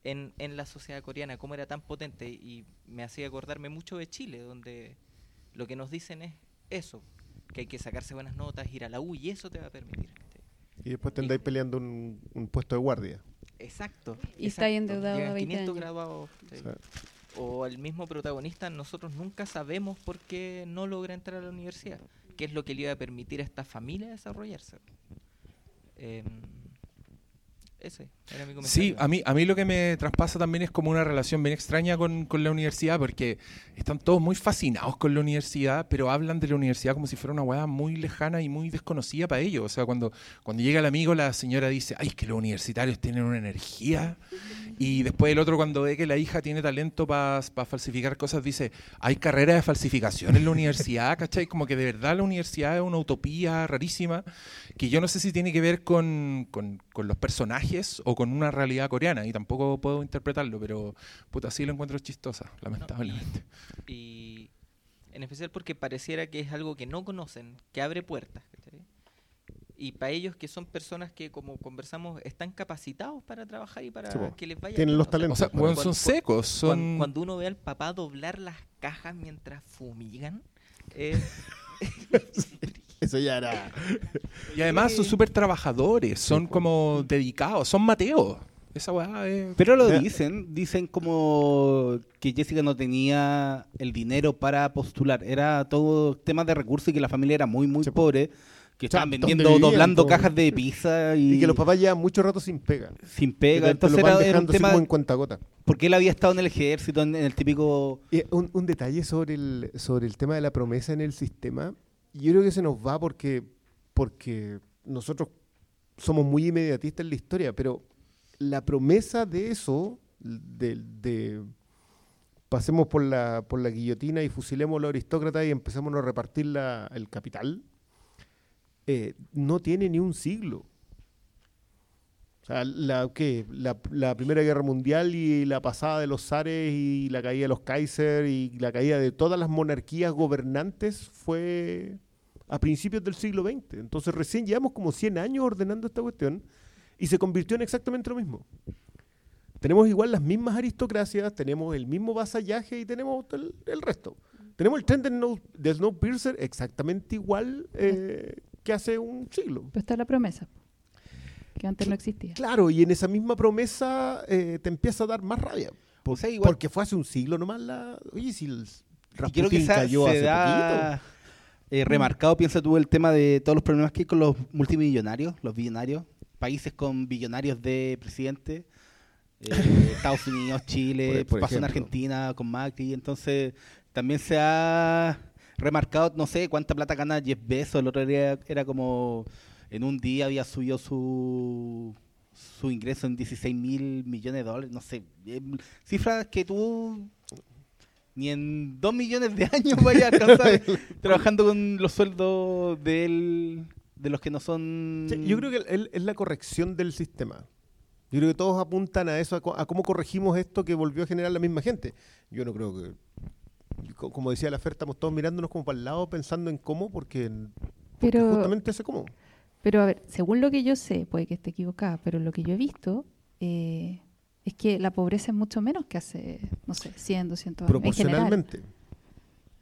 en, en la sociedad coreana, cómo era tan potente y me hacía acordarme mucho de Chile, donde lo que nos dicen es eso, que hay que sacarse buenas notas, ir a la U y eso te va a permitir. Y después te andáis peleando un, un puesto de guardia. Exacto. Y está ahí exacto. endeudado a 20 500 años. graduados. sí. Sí. O el mismo protagonista, nosotros nunca sabemos por qué no logra entrar a la universidad. ¿Qué es lo que le iba a permitir a esta familia desarrollarse? Em, ese era mi comentario. Sí, a mí, a mí lo que me traspasa también es como una relación bien extraña con, con la universidad, porque están todos muy fascinados con la universidad, pero hablan de la universidad como si fuera una hueá muy lejana y muy desconocida para ellos. O sea, cuando, cuando llega el amigo, la señora dice, ay, es que los universitarios tienen una energía. Y después el otro, cuando ve que la hija tiene talento para falsificar cosas, dice, hay carrera de falsificación en la universidad, ¿cachai? Como que de verdad la universidad es una utopía rarísima, que yo no sé si tiene que ver con, con- con los personajes o con una realidad coreana, y tampoco puedo interpretarlo, pero puta, sí lo encuentro chistosa, lamentablemente. Y en especial porque pareciera que es algo que no conocen, que abre puertas. Y para ellos que son personas que, como conversamos, están capacitados para trabajar y para Sí, que les vaya Tienen bien. los talentos. O sea, Cuando- bueno, cuando- son secos, son... Cuando, cuando uno ve al papá doblar las cajas mientras fumigan, eh, Eso ya era. Y además son súper trabajadores, son como dedicados, son Mateo. Esa weá es... Pero lo dicen, dicen como que Jessica no tenía el dinero para postular, era todo tema de recursos y que la familia era muy, muy pobre, que estaban ¿dónde vendiendo, vivían, doblando po? cajas de pizza y, Y que los papás llevan mucho rato sin pega. sin pega. Entonces lo van era, era un tema, como en cuentagota. porque él había estado en el ejército, en, en el típico... Y un, un detalle sobre el, sobre el tema de la promesa en el sistema. Yo creo que se nos va porque, porque nosotros somos muy inmediatistas en la historia, pero la promesa de eso, de, de pasemos por la, por la guillotina y fusilemos a los aristócratas y empecemos a repartir el capital, eh, no tiene ni un siglo. O sea, la, ¿qué? La, la Primera Guerra Mundial y la pasada de los zares y la caída de los Kaiser y la caída de todas las monarquías gobernantes fue a principios del siglo XX. Entonces recién llevamos como 100 años ordenando esta cuestión y se convirtió en exactamente lo mismo. Tenemos igual las mismas aristocracias, tenemos el mismo vasallaje y tenemos el, el resto. Tenemos el tren de, no, de Snowpiercer exactamente igual eh, que hace un siglo. Pero está la promesa, que antes no existía. Claro, y en esa misma promesa eh, te empieza a dar más rabia. Por- Porque fue hace un siglo nomás la... Oye, si el se, cayó hace da eh, remarcado, piensa tú, el tema de todos los problemas que hay con los multimillonarios, los billonarios, países con billonarios de presidente, eh, Estados Unidos, Chile, Por- por pasó en. Argentina con Macri, entonces también se ha remarcado, no sé cuánta plata gana Jeff Bezos, el otro día era como en un día había subido su su ingreso en 16 mil millones de dólares, no sé, eh, cifras que tú ni en dos millones de años vaya a alcanzar trabajando con los sueldos de él, de los que no son... Sí, yo creo que es la corrección del sistema. Yo creo que todos apuntan a eso, a, cómo corregimos esto que volvió a generar la misma gente. Yo no creo que, co- como decía la Fer, estamos todos mirándonos como para el lado pensando en cómo, porque, porque Pero- justamente ese cómo. Pero a ver, según lo que yo sé, puede que esté equivocada, pero lo que yo he visto eh, es que la pobreza es mucho menos que hace, no sé, 100, 200 años. En general. Proporcionalmente.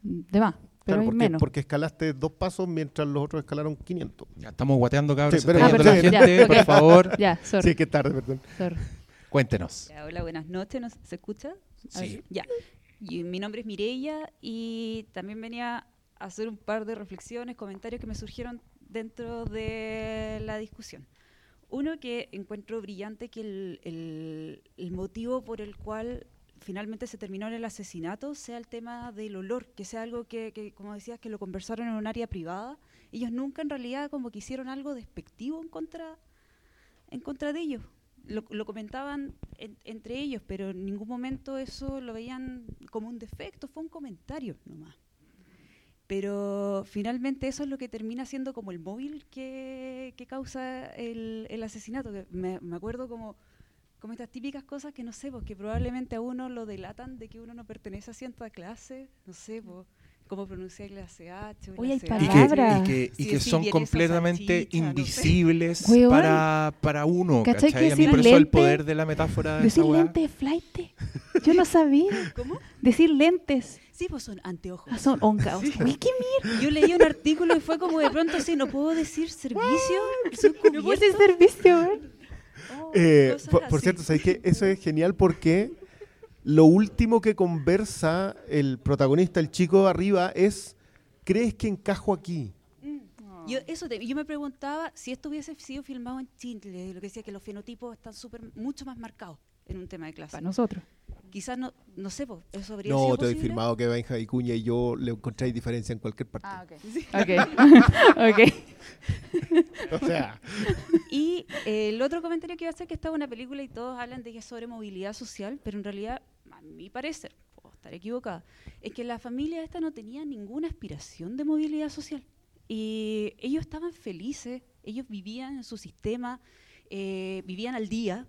De más, pero Claro, porque, menos. porque escalaste dos pasos mientras los otros escalaron 500. Ya estamos guateando, cabros. Sí, pero- Ah, la perdón, ya, gente, por favor. Ya, sorry. Sí, que tarde, perdón. Sorry. Cuéntenos. Ya, hola, buenas noches. ¿nos- ¿Se escucha? A Sí. ver, ya. Y mi nombre es Mireia y también venía a hacer un par de reflexiones, comentarios que me surgieron dentro de la discusión. Uno que encuentro brillante que el, motivo por el cual finalmente se terminó en el asesinato sea el tema del olor, que sea algo que, que, como decías, que lo conversaron en un área privada. Ellos nunca en realidad como que hicieron algo despectivo en contra, en contra de ellos. Lo, lo comentaban en- entre ellos, pero en ningún momento eso lo veían como un defecto, fue un comentario nomás. Pero finalmente eso es lo que termina siendo como el móvil que, que causa el, el asesinato. Me, me acuerdo como, como estas típicas cosas que no sé, pues que probablemente a uno lo delatan de que uno no pertenece a cierta clase, no sé, pues, cómo pronunciar clase H. o Oye, hay clase Y que, Palabras. y que, y que decir son completamente salchicha, no sé. invisibles para, para uno, ¿Cachai ¿cachai? que A mí decir por eso el poder de la metáfora de Decir esa weá. lente de flight. Yo no sabía. ¿Cómo? Decir lentes. Sí, pues son anteojos. Ah, son onca. Uy, qué mierda. Yo leí un artículo y fue como de pronto así, no puedo decir servicio, No puedo decir servicio, weón. Eh, por, por cierto, ¿sabes qué? Eso es genial porque lo último que conversa el protagonista, el chico arriba, es ¿crees que encajo aquí? Yo, eso te- yo me preguntaba si esto hubiese sido filmado en Chile, lo que decía que los fenotipos están súper mucho más marcados en un tema de clase. Para nosotros. Quizás no, no sé, po, eso habría No, sido te he firmado que Benja y Cuña y yo le encontráis diferencia en cualquier parte. Ah, ok. Ok. ok. O sea, Y eh, el otro comentario que iba a hacer que estaba una película y todos hablan de que es sobre movilidad social, pero en realidad, a mi parecer, puedo estar equivocada, es que la familia esta no tenía ninguna aspiración de movilidad social. Y ellos estaban felices, ellos vivían en su sistema, eh, vivían al día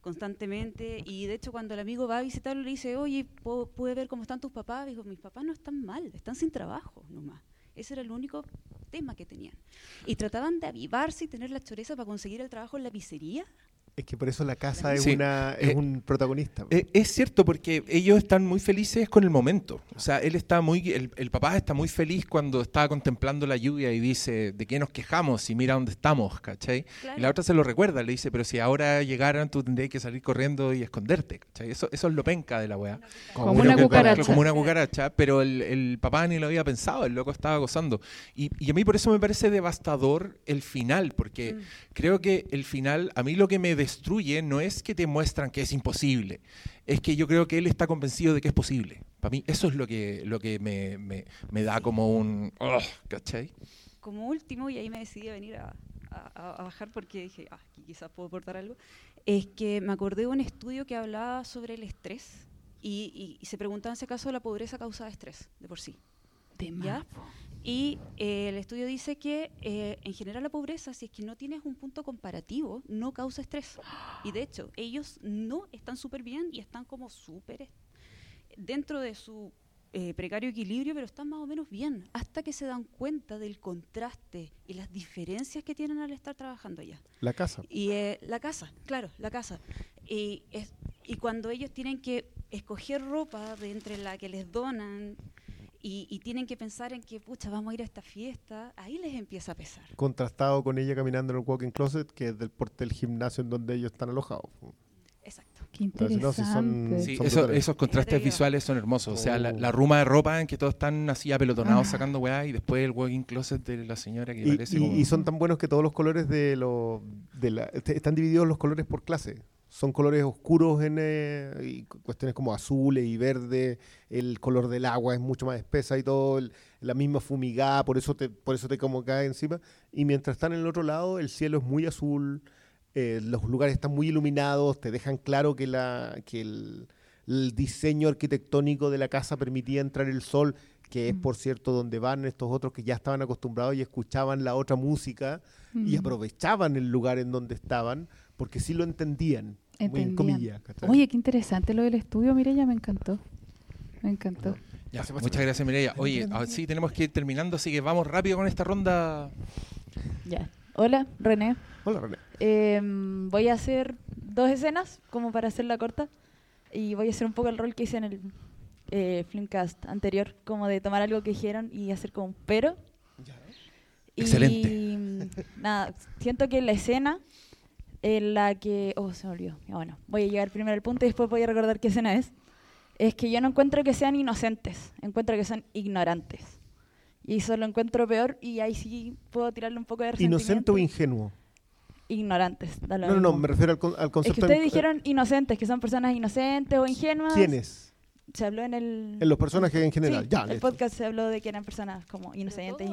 constantemente y de hecho cuando el amigo va a visitarlo le dice, oye, ¿puedo- ¿puede ver cómo están tus papás? Dijo, mis papás no están mal, están sin trabajo nomás. Ese era el único tema que tenían. Y trataban de avivarse y tener la choreza para conseguir el trabajo en la pizzería. Es que por eso la casa es, Sí. una, es Eh, un protagonista. Eh, es cierto, porque ellos están muy felices con el momento. O sea, él está muy, el, el papá está muy feliz cuando está contemplando la lluvia y dice, ¿de qué nos quejamos? Y mira dónde estamos, ¿cachai? Claro. Y la otra se lo recuerda, le dice, pero si ahora llegaran, tú tendrías que salir corriendo y esconderte, ¿cachai? Eso, eso es lo penca de la weá. Como una cucaracha. Como una cucaracha, pero el, el papá ni lo había pensado, el loco estaba gozando. Y, y a mí por eso me parece devastador el final, porque creo que el final, a mí lo que me destruye no es que te muestran que es imposible, es que yo creo que él está convencido de que es posible. Para mí eso es lo que, lo que me, me- me da como un... ugh, ¿Cachai? Como último, y ahí me decidí a venir a, a- a bajar porque dije, ah, aquí quizás puedo aportar algo, es que me acordé de un estudio que hablaba sobre el estrés y, y- y se preguntaba en ese caso la pobreza causada estrés de por sí. De ¿ya? Y eh, el estudio dice que eh, en general la pobreza, si es que no tienes un punto comparativo, no causa estrés. Y de hecho, ellos no están súper bien y están como súper dentro de su eh, precario equilibrio, pero están más o menos bien, hasta que se dan cuenta del contraste y las diferencias que tienen al estar trabajando allá. La casa. Y eh, la casa, claro, la casa. Y, es- y cuando ellos tienen que escoger ropa de entre la que les donan y, y tienen que pensar en que, pucha, vamos a ir a esta fiesta, ahí les empieza a pesar. Contrastado con ella caminando en el walking closet, que es del porte del gimnasio en donde ellos están alojados. Exacto. Qué Entonces, no, si son- Sí, son eso- brutales. esos contrastes visuales son hermosos. O sea, la, Oh. la ruma de ropa en que todos están así apelotonados Ah. sacando weá y después el walking closet de la señora que Y, parece y- como... y son tan buenos que todos los colores de los de la, están divididos los colores por clase. Son colores oscuros en eh, y cuestiones como azules y verde. El color del agua es mucho más espesa y todo. el- la misma fumigada, por eso te por eso te como cae encima. Y mientras están en el otro lado, el cielo es muy azul. eh, los lugares están muy iluminados. Te dejan claro que la que el, el diseño arquitectónico de la casa permitía entrar el sol que es por cierto donde van estos otros que ya estaban acostumbrados y escuchaban la otra música y aprovechaban el lugar en donde estaban porque sí lo entendían, Entendían. comillas. Oye, qué interesante lo del estudio, Mireya, me encantó. Me encantó. Ya, muchas gracias, Mireia. Oye, ah, sí, tenemos que ir terminando, así que vamos rápido con esta ronda. Ya. Hola, René. Hola, René. Eh, voy a hacer dos escenas, como para hacerla corta. Y voy a hacer un poco el rol que hice en el eh, Filmcast anterior, como de tomar algo que dijeron y hacer como un pero. Y, Excelente. Nada, siento que la escena en la que... Oh, se me olvidó. Bueno, voy a llegar primero al punto y después voy a recordar qué escena es. Es que yo no encuentro que sean inocentes, encuentro que son ignorantes. Y eso lo encuentro peor y ahí sí puedo tirarle un poco de ¿Inocente o resentimiento. ingenuo? Ignorantes. da lo No, no, no, me refiero al, con- al Es concepto... que ustedes en- dijeron inocentes, que son personas inocentes o ingenuas. ¿Quiénes? Se habló en el... En los personajes en general, Sí, ya, el listo. podcast se habló de que eran personas como inocentes.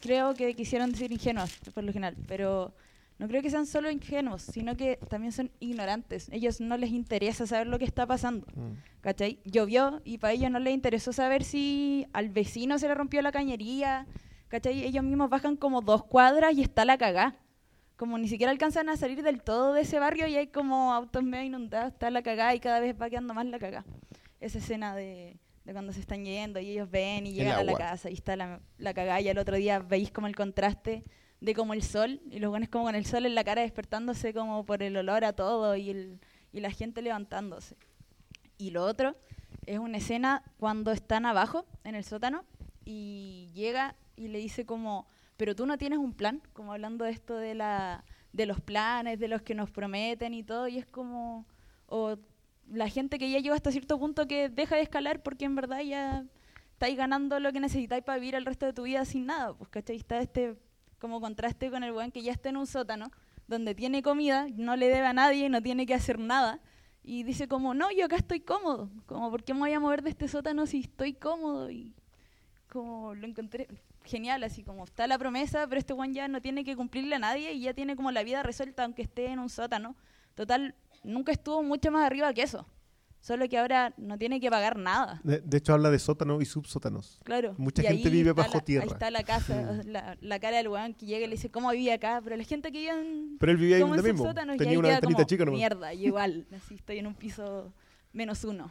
creo que quisieron decir ingenuas, por lo general, pero no creo que sean solo ingenuos, sino que también son ignorantes. Ellos no les interesa saber lo que está pasando. Mm. ¿Cachai? Llovió y para ellos no les interesó saber si al vecino se le rompió la cañería. ¿Cachai? Ellos mismos bajan como dos cuadras y está la cagá. Como ni siquiera alcanzan a salir del todo de ese barrio y hay como autos medio inundados, está la cagá y cada vez va quedando más la cagá. Esa escena de, de cuando se están yendo y ellos ven y llegan a la casa y está la, la cagá y al otro día veis como el contraste de como el sol y los buenos como con el sol en la cara despertándose como por el olor a todo y, el, y la gente levantándose. Y lo otro es una escena cuando están abajo en el sótano y llega y le dice como, pero tú no tienes un plan, como hablando de esto de la de los planes, de los que nos prometen y todo, y es como, o la gente que ya llegó hasta cierto punto que deja de escalar porque en verdad ya estáis ganando lo que necesitáis para vivir el resto de tu vida sin nada, pues ¿cachai? Está este como contraste con el buen que ya está en un sótano, donde tiene comida, no le debe a nadie, no tiene que hacer nada, y dice como, no, yo acá estoy cómodo, como, ¿por qué me voy a mover de este sótano si estoy cómodo? Y como lo encontré genial, así como está la promesa, pero este Juan ya no tiene que cumplirle a nadie y ya tiene como la vida resuelta aunque esté en un sótano. Total, nunca estuvo mucho más arriba que eso. Solo que ahora no tiene que pagar nada. De, de hecho, habla de sótano y subsótanos. Claro. Mucha y gente ahí vive bajo la- tierra. Ahí está la casa, la, la cara del weón que llega y le dice, ¿cómo vive acá? Pero la gente que vive en. Pero él vivía ahí donde mismo. subsótanos, y Tenía ahí una ventanita chica nomás. Mierda, y igual. Así estoy en un piso menos uno.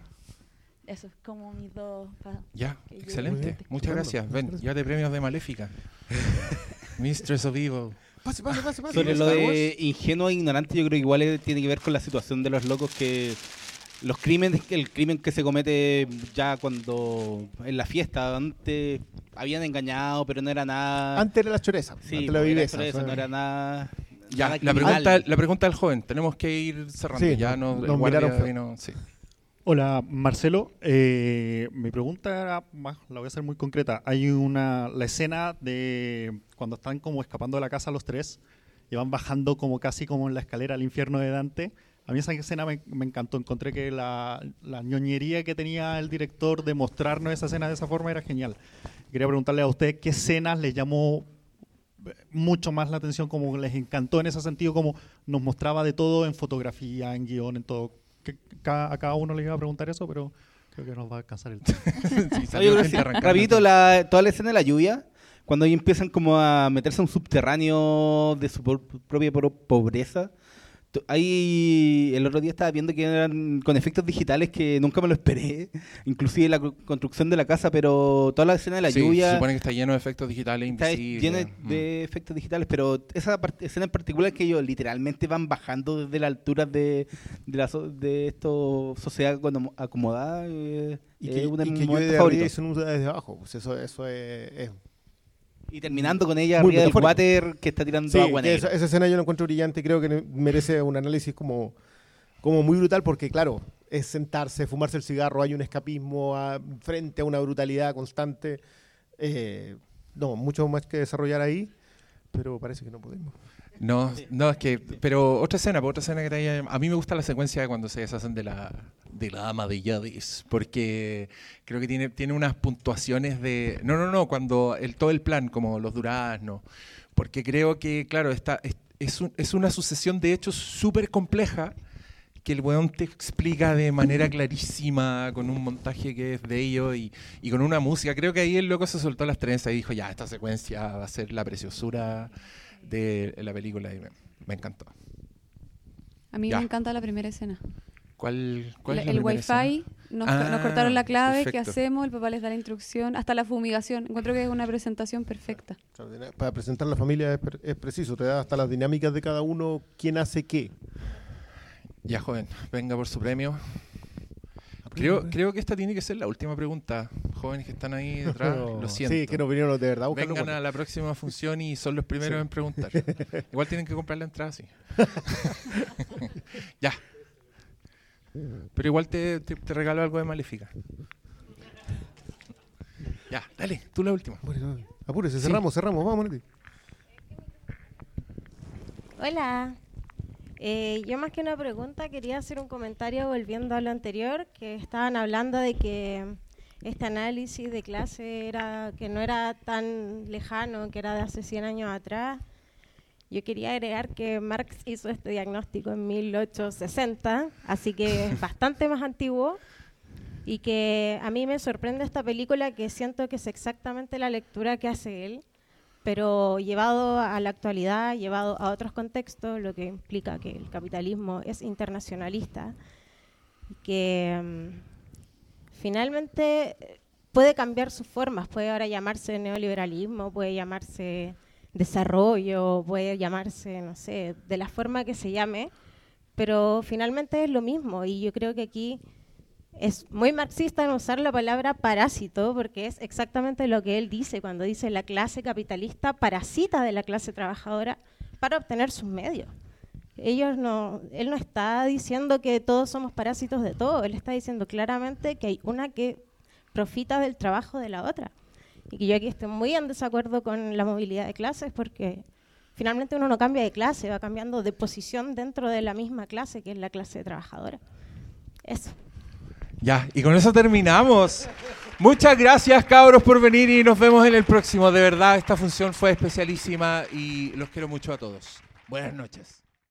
Eso es como mis dos. Ya, excelente. Muchas gracias. Ven, llévate premios de Maléfica. Mistress of Evil. Pase, pase, pase, pase. Sobre lo de ingenuo e ignorante, yo creo que igual tiene que ver con la situación de los locos que los crímenes, el crimen que se comete ya cuando en la fiesta, antes habían engañado, pero no era nada. Antes era la choreza, Sí, antes la era viveza, choreza, sea. no era nada. Ya, nada la pregunta, la pregunta del joven. Tenemos que ir cerrando. Sí, ya no, nos miraron vino- sí. Hola, Marcelo. Eh, mi pregunta era más, la voy a hacer muy concreta. Hay una la escena de cuando están como escapando de la casa los tres y van bajando como casi como en la escalera al infierno de Dante. A mí esa escena me, me encantó. Encontré que la, la ñoñería que tenía el director de mostrarnos esa escena de esa forma era genial. Quería preguntarle a usted qué escenas les llamó mucho más la atención, como les encantó en ese sentido, como nos mostraba de todo en fotografía, en guion, en todo. Que a cada uno le iba a preguntar eso, pero creo que nos va a alcanzar el tiempo. Sí. La, toda la escena de la lluvia, cuando ellos empiezan como a meterse a un subterráneo de su por- propia po- pobreza, Ahí el otro día estaba viendo que eran con efectos digitales que nunca me lo esperé, inclusive la construcción de la casa, pero toda la escena de la Sí, lluvia Se supone que está lleno de efectos digitales está invisibles. llena de, Mm. de efectos digitales, pero esa part- escena en particular que ellos literalmente van bajando desde la altura de, de, la so- de esto sociedad acomo- acomodada. eh, Y es que, uno de y mis que llueve de favoritos. arriba y nuda desde abajo. Pues eso, eso es, es Y terminando con ella arriba del water que está tirando Sí, agua negra. esa, esa escena yo la encuentro brillante y creo que merece un análisis como, como muy brutal porque, claro, es sentarse, fumarse el cigarro, hay un escapismo a- frente a una brutalidad constante. Eh, no, mucho más que desarrollar ahí, pero parece que no podemos. No, no, es que, pero otra escena, pues, otra escena que te haya- A mí me gusta la secuencia de cuando se deshacen de la, de la ama de Yadis, porque creo que tiene, tiene unas puntuaciones de... No, no, no, cuando el, todo el plan, como los duraznos, porque creo que, claro, está, es, es, un- es una sucesión de hechos súper compleja que el weón te explica de manera clarísima, con un montaje que es de ellos y, y con una música. Creo que ahí el loco se soltó las trenzas y dijo, ya, esta secuencia va a ser la preciosura de la película y me, me encantó. A mí Ya. me encanta la primera escena. ¿Cuál, cuál La- es la el primera wifi, escena? nos, Ah, nos cortaron la clave, ¿qué hacemos? El papá les da la instrucción, hasta la fumigación. Encuentro que es una presentación perfecta. Para presentar la familia es, es preciso, te da hasta las dinámicas de cada uno, quién hace qué. Ya, joven, venga por su premio. Creo, creo que esta tiene que ser la última pregunta. Jóvenes que están ahí detrás, No, lo siento. sí, que no vinieron de verdad Vengan bueno. a la próxima función y son los primeros Sí. en preguntar. Igual tienen que comprar la entrada, sí. ya. Pero igual te, te, te regalo algo de Maléfica. Ya, dale, tú la última. Apúrese, Sí. cerramos, cerramos, vamos. Hola. Eh, yo más que una pregunta quería hacer un comentario volviendo a lo anterior, que estaban hablando de que este análisis de clase era que no era tan lejano, que era de hace 100 años atrás. Yo quería agregar que Marx hizo este diagnóstico en 1860, así que es bastante más antiguo y que a mí me sorprende esta película que siento que es exactamente la lectura que hace él, pero llevado a la actualidad, llevado a otros contextos, lo que implica que el capitalismo es internacionalista que mm, finalmente eh, puede cambiar sus formas, puede ahora llamarse neoliberalismo, puede llamarse desarrollo, puede llamarse, no sé, de la forma que se llame, pero finalmente es lo mismo. Y yo creo que aquí es muy marxista en usar la palabra parásito porque es exactamente lo que él dice cuando dice la clase capitalista parasita de la clase trabajadora para obtener sus medios. Él no está diciendo que todos somos parásitos de todo, él está diciendo claramente que hay una que profita del trabajo de la otra. Y que yo aquí estoy muy en desacuerdo con la movilidad de clases porque finalmente uno no cambia de clase, va cambiando de posición dentro de la misma clase que es la clase trabajadora. Eso. Ya, y con eso terminamos. Muchas gracias, cabros, por venir y nos vemos en el próximo. De verdad, esta función fue especialísima y los quiero mucho a todos. Buenas noches.